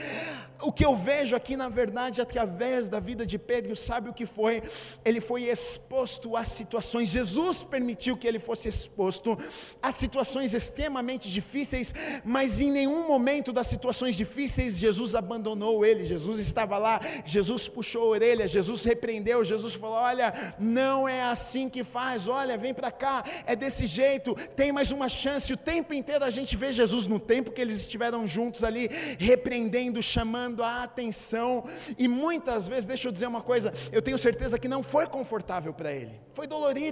O que eu vejo aqui, na verdade, através da vida de Pedro, sabe o que foi? Ele foi exposto a situações, Jesus permitiu que ele fosse exposto a situações extremamente difíceis, mas em nenhum momento das situações difíceis Jesus abandonou ele. Jesus estava lá, Jesus puxou a orelha, Jesus repreendeu, Jesus falou: Olha, não é assim que faz, olha, vem para cá, é desse jeito, tem mais uma chance. O tempo inteiro a gente vê Jesus no tempo que eles estiveram juntos ali, repreendendo, chamando a atenção, e muitas vezes, deixa eu dizer uma coisa, eu tenho certeza que não foi confortável para ele, foi dolorido,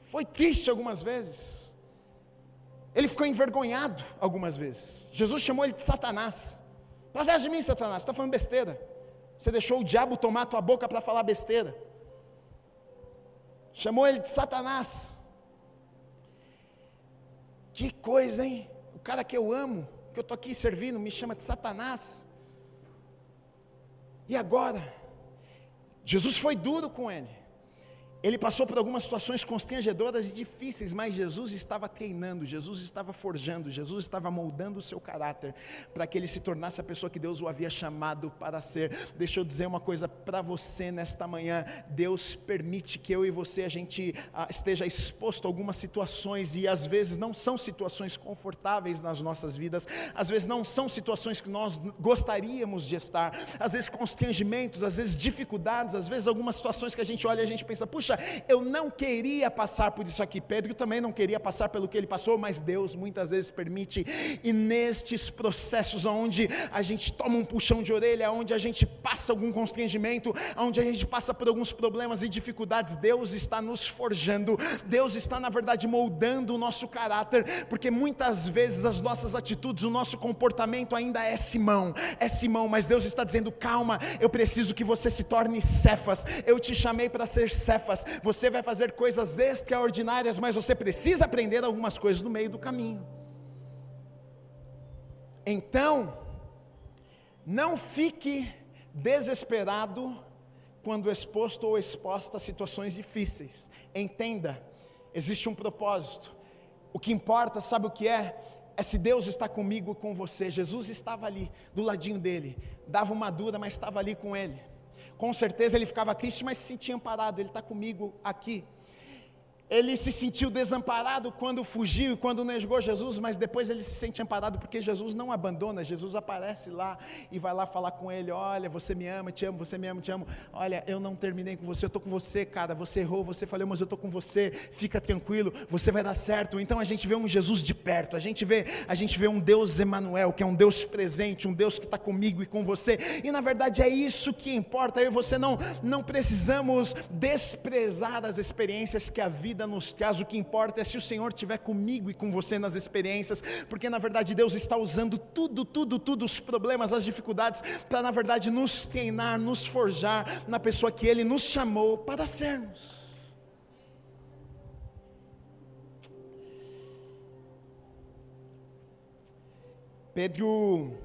foi triste algumas vezes, ele ficou envergonhado algumas vezes. Jesus chamou ele de Satanás. Para trás de mim, Satanás, você está falando besteira. Você deixou o diabo tomar tua boca para falar besteira. Chamou ele de Satanás. Que coisa, hein? O cara que eu amo, que eu estou aqui servindo me chama de Satanás. E agora? Jesus foi duro com ele. Ele passou por algumas situações constrangedoras e difíceis, mas Jesus estava treinando, Jesus estava forjando, Jesus estava moldando o seu caráter para que ele se tornasse a pessoa que Deus o havia chamado para ser. Deixa eu dizer uma coisa para você nesta manhã: Deus permite que eu e você a gente ah, esteja exposto a algumas situações e às vezes não são situações confortáveis nas nossas vidas, às vezes não são situações que nós gostaríamos de estar, às vezes constrangimentos, às vezes dificuldades, às vezes algumas situações que a gente olha e a gente pensa, puxa Eu não queria passar por isso aqui. Pedro também não queria passar pelo que ele passou, mas Deus muitas vezes permite. E nestes processos onde a gente toma um puxão de orelha, onde a gente passa algum constrangimento, onde a gente passa por alguns problemas e dificuldades, Deus está nos forjando. Deus está, na verdade, moldando o nosso caráter, porque muitas vezes as nossas atitudes, o nosso comportamento ainda é Simão, é Simão, mas Deus está dizendo: calma, eu preciso que você se torne Cefas. Eu te chamei para ser Cefas você vai fazer coisas extraordinárias, mas você precisa aprender algumas coisas no meio do caminho. Então, não fique desesperado quando exposto ou exposta a situações difíceis. Entenda, existe um propósito. O que importa, sabe o que é? É se Deus está comigo com você. Jesus estava ali, do ladinho dele, dava uma dura, mas estava ali com ele. Com certeza ele ficava triste, mas se sentia amparado. Ele está comigo aqui. Ele se sentiu desamparado quando fugiu e quando negou Jesus, mas depois ele se sente amparado porque Jesus não abandona, Jesus aparece lá e vai lá falar com ele: Olha, você me ama, te amo, você me ama, te amo. Olha, eu não terminei com você, eu estou com você, cara. Você errou, você falhou, mas eu estou com você. Fica tranquilo, você vai dar certo. Então a gente vê um Jesus de perto, a gente vê, a gente vê um Deus Emanuel, que é um Deus presente, um Deus que está comigo e com você. E na verdade é isso que importa. Eu e você não, não precisamos desprezar as experiências que a vida vida nos traz, o que importa é se o Senhor estiver comigo e com você nas experiências, porque na verdade Deus está usando tudo, tudo, tudo, os problemas, as dificuldades, para na verdade nos treinar, nos forjar na pessoa que Ele nos chamou para sermos. Pedro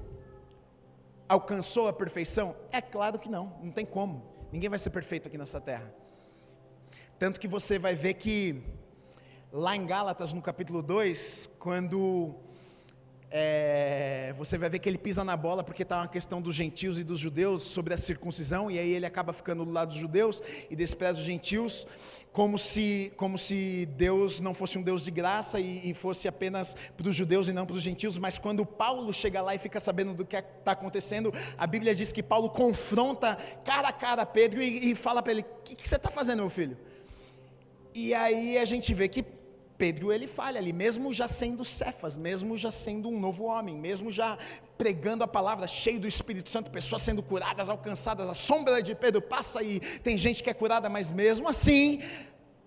alcançou a perfeição? É claro que não, não tem como. Ninguém vai ser perfeito aqui nessa terra. Tanto que você vai ver que lá em Gálatas, no capítulo 2, quando é, você vai ver que ele pisa na bola porque está uma questão dos gentios e dos judeus sobre a circuncisão, e aí ele acaba ficando do lado dos judeus e despreza os gentios, como se, como se Deus não fosse um Deus de graça e, e fosse apenas para os judeus e não para os gentios. Mas quando Paulo chega lá e fica sabendo do que está acontecendo, a Bíblia diz que Paulo confronta cara a cara Pedro e, e fala para ele: O que, que você está fazendo, meu filho? E aí a gente vê que Pedro ele falha ali, mesmo já sendo Cefas, mesmo já sendo um novo homem, mesmo já pregando a palavra, cheio do Espírito Santo, pessoas sendo curadas, alcançadas, a sombra de Pedro passa aí, tem gente que é curada, mas mesmo assim,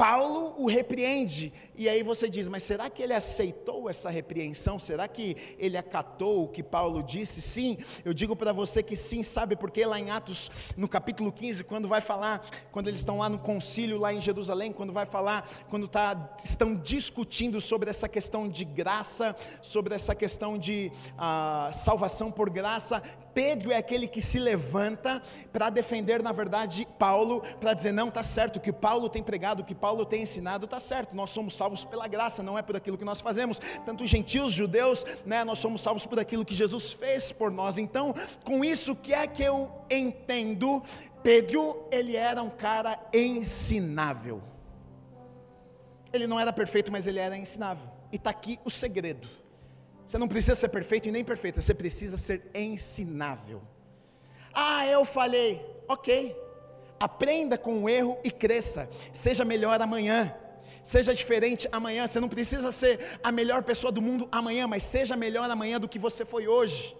Paulo o repreende, e aí você diz, mas será que ele aceitou essa repreensão? Será que ele acatou o que Paulo disse? Sim, eu digo para você que sim, sabe, porque lá em Atos, no capítulo 15, quando vai falar, quando eles estão lá no concílio, lá em Jerusalém, quando vai falar, quando tá, estão discutindo sobre essa questão de graça, sobre essa questão de ah, salvação por graça, Pedro é aquele que se levanta para defender, na verdade, Paulo, para dizer: não, está certo, o que Paulo tem pregado, o que Paulo tem ensinado, está certo, nós somos salvos pela graça, não é por aquilo que nós fazemos. Tanto gentios, judeus, né, nós somos salvos por aquilo que Jesus fez por nós. Então, com isso, o que é que eu entendo? Pedro, ele era um cara ensinável. Ele não era perfeito, mas ele era ensinável. E está aqui o segredo. Você não precisa ser perfeito e nem perfeita, você precisa ser ensinável. Ah, eu falei, ok. Aprenda com o erro e cresça. Seja melhor amanhã. Seja diferente amanhã. Você não precisa ser a melhor pessoa do mundo amanhã, mas seja melhor amanhã do que você foi hoje.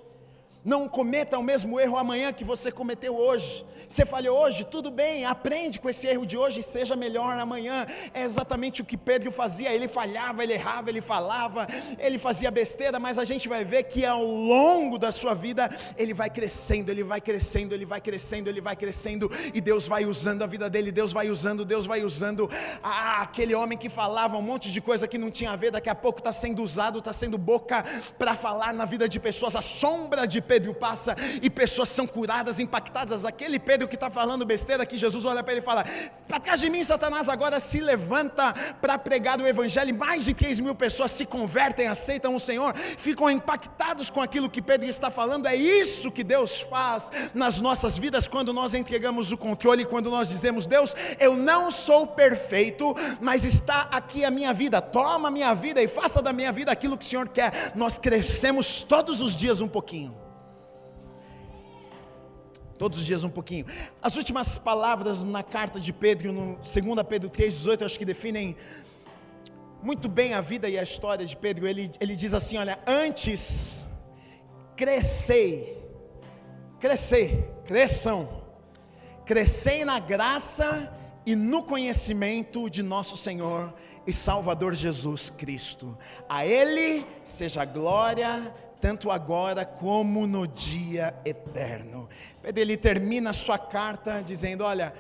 Não cometa o mesmo erro amanhã que você cometeu hoje. Você falhou hoje, tudo bem, aprende com esse erro de hoje e seja melhor amanhã. É exatamente o que Pedro fazia. Ele falhava, ele errava, ele falava, ele fazia besteira, mas a gente vai ver que ao longo da sua vida ele vai crescendo, ele vai crescendo, ele vai crescendo, ele vai crescendo e Deus vai usando a vida dele, Deus vai usando, Deus vai usando. Ah, aquele homem que falava um monte de coisa que não tinha a ver, daqui a pouco está sendo usado, está sendo boca para falar na vida de pessoas. A sombra de Pedro passa e pessoas são curadas, impactadas. Aquele Pedro que está falando besteira, que Jesus olha para ele e fala: Para trás de mim, Satanás, agora se levanta para pregar o Evangelho. Mais de 3 mil pessoas se convertem, aceitam o Senhor, ficam impactados com aquilo que Pedro está falando. É isso que Deus faz nas nossas vidas quando nós entregamos o controle, quando nós dizemos: Deus, eu não sou perfeito, mas está aqui a minha vida, toma a minha vida e faça da minha vida aquilo que o Senhor quer. Nós crescemos todos os dias um pouquinho todos os dias um pouquinho. As últimas palavras na carta de Pedro, no 2 Pedro 3,18, acho que definem muito bem a vida e a história de Pedro. Ele, ele diz assim: Olha, antes crescei, crescer, cresçam, crescei na graça e no conhecimento de nosso Senhor e Salvador Jesus Cristo. A Ele seja glória, tanto agora como no dia eterno. Pedro ele termina a sua carta dizendo: Olha,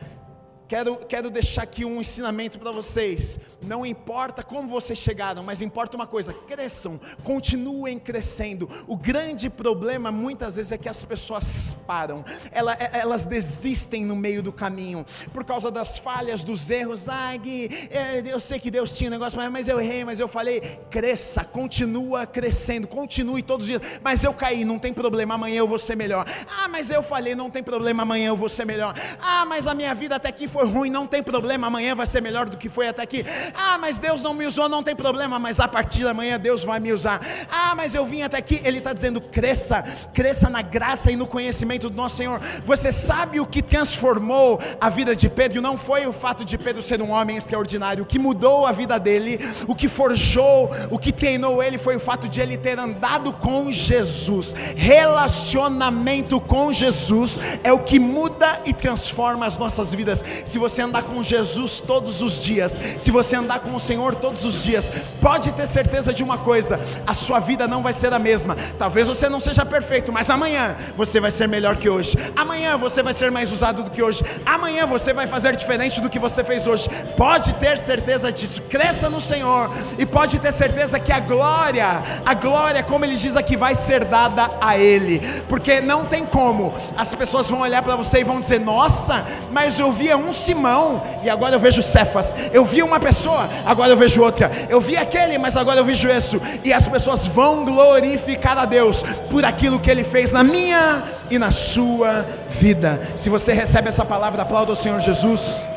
Quero, quero deixar aqui um ensinamento para vocês. Não importa como vocês chegaram, mas importa uma coisa: cresçam, continuem crescendo. O grande problema muitas vezes é que as pessoas param, elas, é, elas desistem no meio do caminho, por causa das falhas, dos erros. Ah, Gui, é, eu sei que Deus tinha um negócio, mas eu errei, mas eu falei: cresça, continua crescendo, continue todos os dias. Mas eu caí, não tem problema, amanhã eu vou ser melhor. Ah, mas eu falei, não tem problema, amanhã eu vou ser melhor. Ah, mas a minha vida até aqui foi foi ruim, não tem problema, amanhã vai ser melhor do que foi até aqui. Ah, mas Deus não me usou, não tem problema, mas a partir da manhã Deus vai me usar. Ah, mas eu vim até aqui, Ele está dizendo: cresça, cresça na graça e no conhecimento do nosso Senhor. Você sabe o que transformou a vida de Pedro? Não foi o fato de Pedro ser um homem extraordinário, o que mudou a vida dele, o que forjou, o que treinou ele foi o fato de ele ter andado com Jesus. Relacionamento com Jesus é o que muda e transforma as nossas vidas se você andar com Jesus todos os dias, se você andar com o Senhor todos os dias, pode ter certeza de uma coisa: a sua vida não vai ser a mesma. Talvez você não seja perfeito, mas amanhã você vai ser melhor que hoje. Amanhã você vai ser mais usado do que hoje. Amanhã você vai fazer diferente do que você fez hoje. Pode ter certeza disso. Cresça no Senhor e pode ter certeza que a glória, a glória, como ele diz aqui, vai ser dada a Ele, porque não tem como. As pessoas vão olhar para você e vão dizer: Nossa, mas eu via um um Simão e agora eu vejo Cefas. Eu vi uma pessoa, agora eu vejo outra. Eu vi aquele, mas agora eu vejo isso. E as pessoas vão glorificar a Deus por aquilo que Ele fez na minha e na sua vida. Se você recebe essa palavra, aplauda o Senhor Jesus.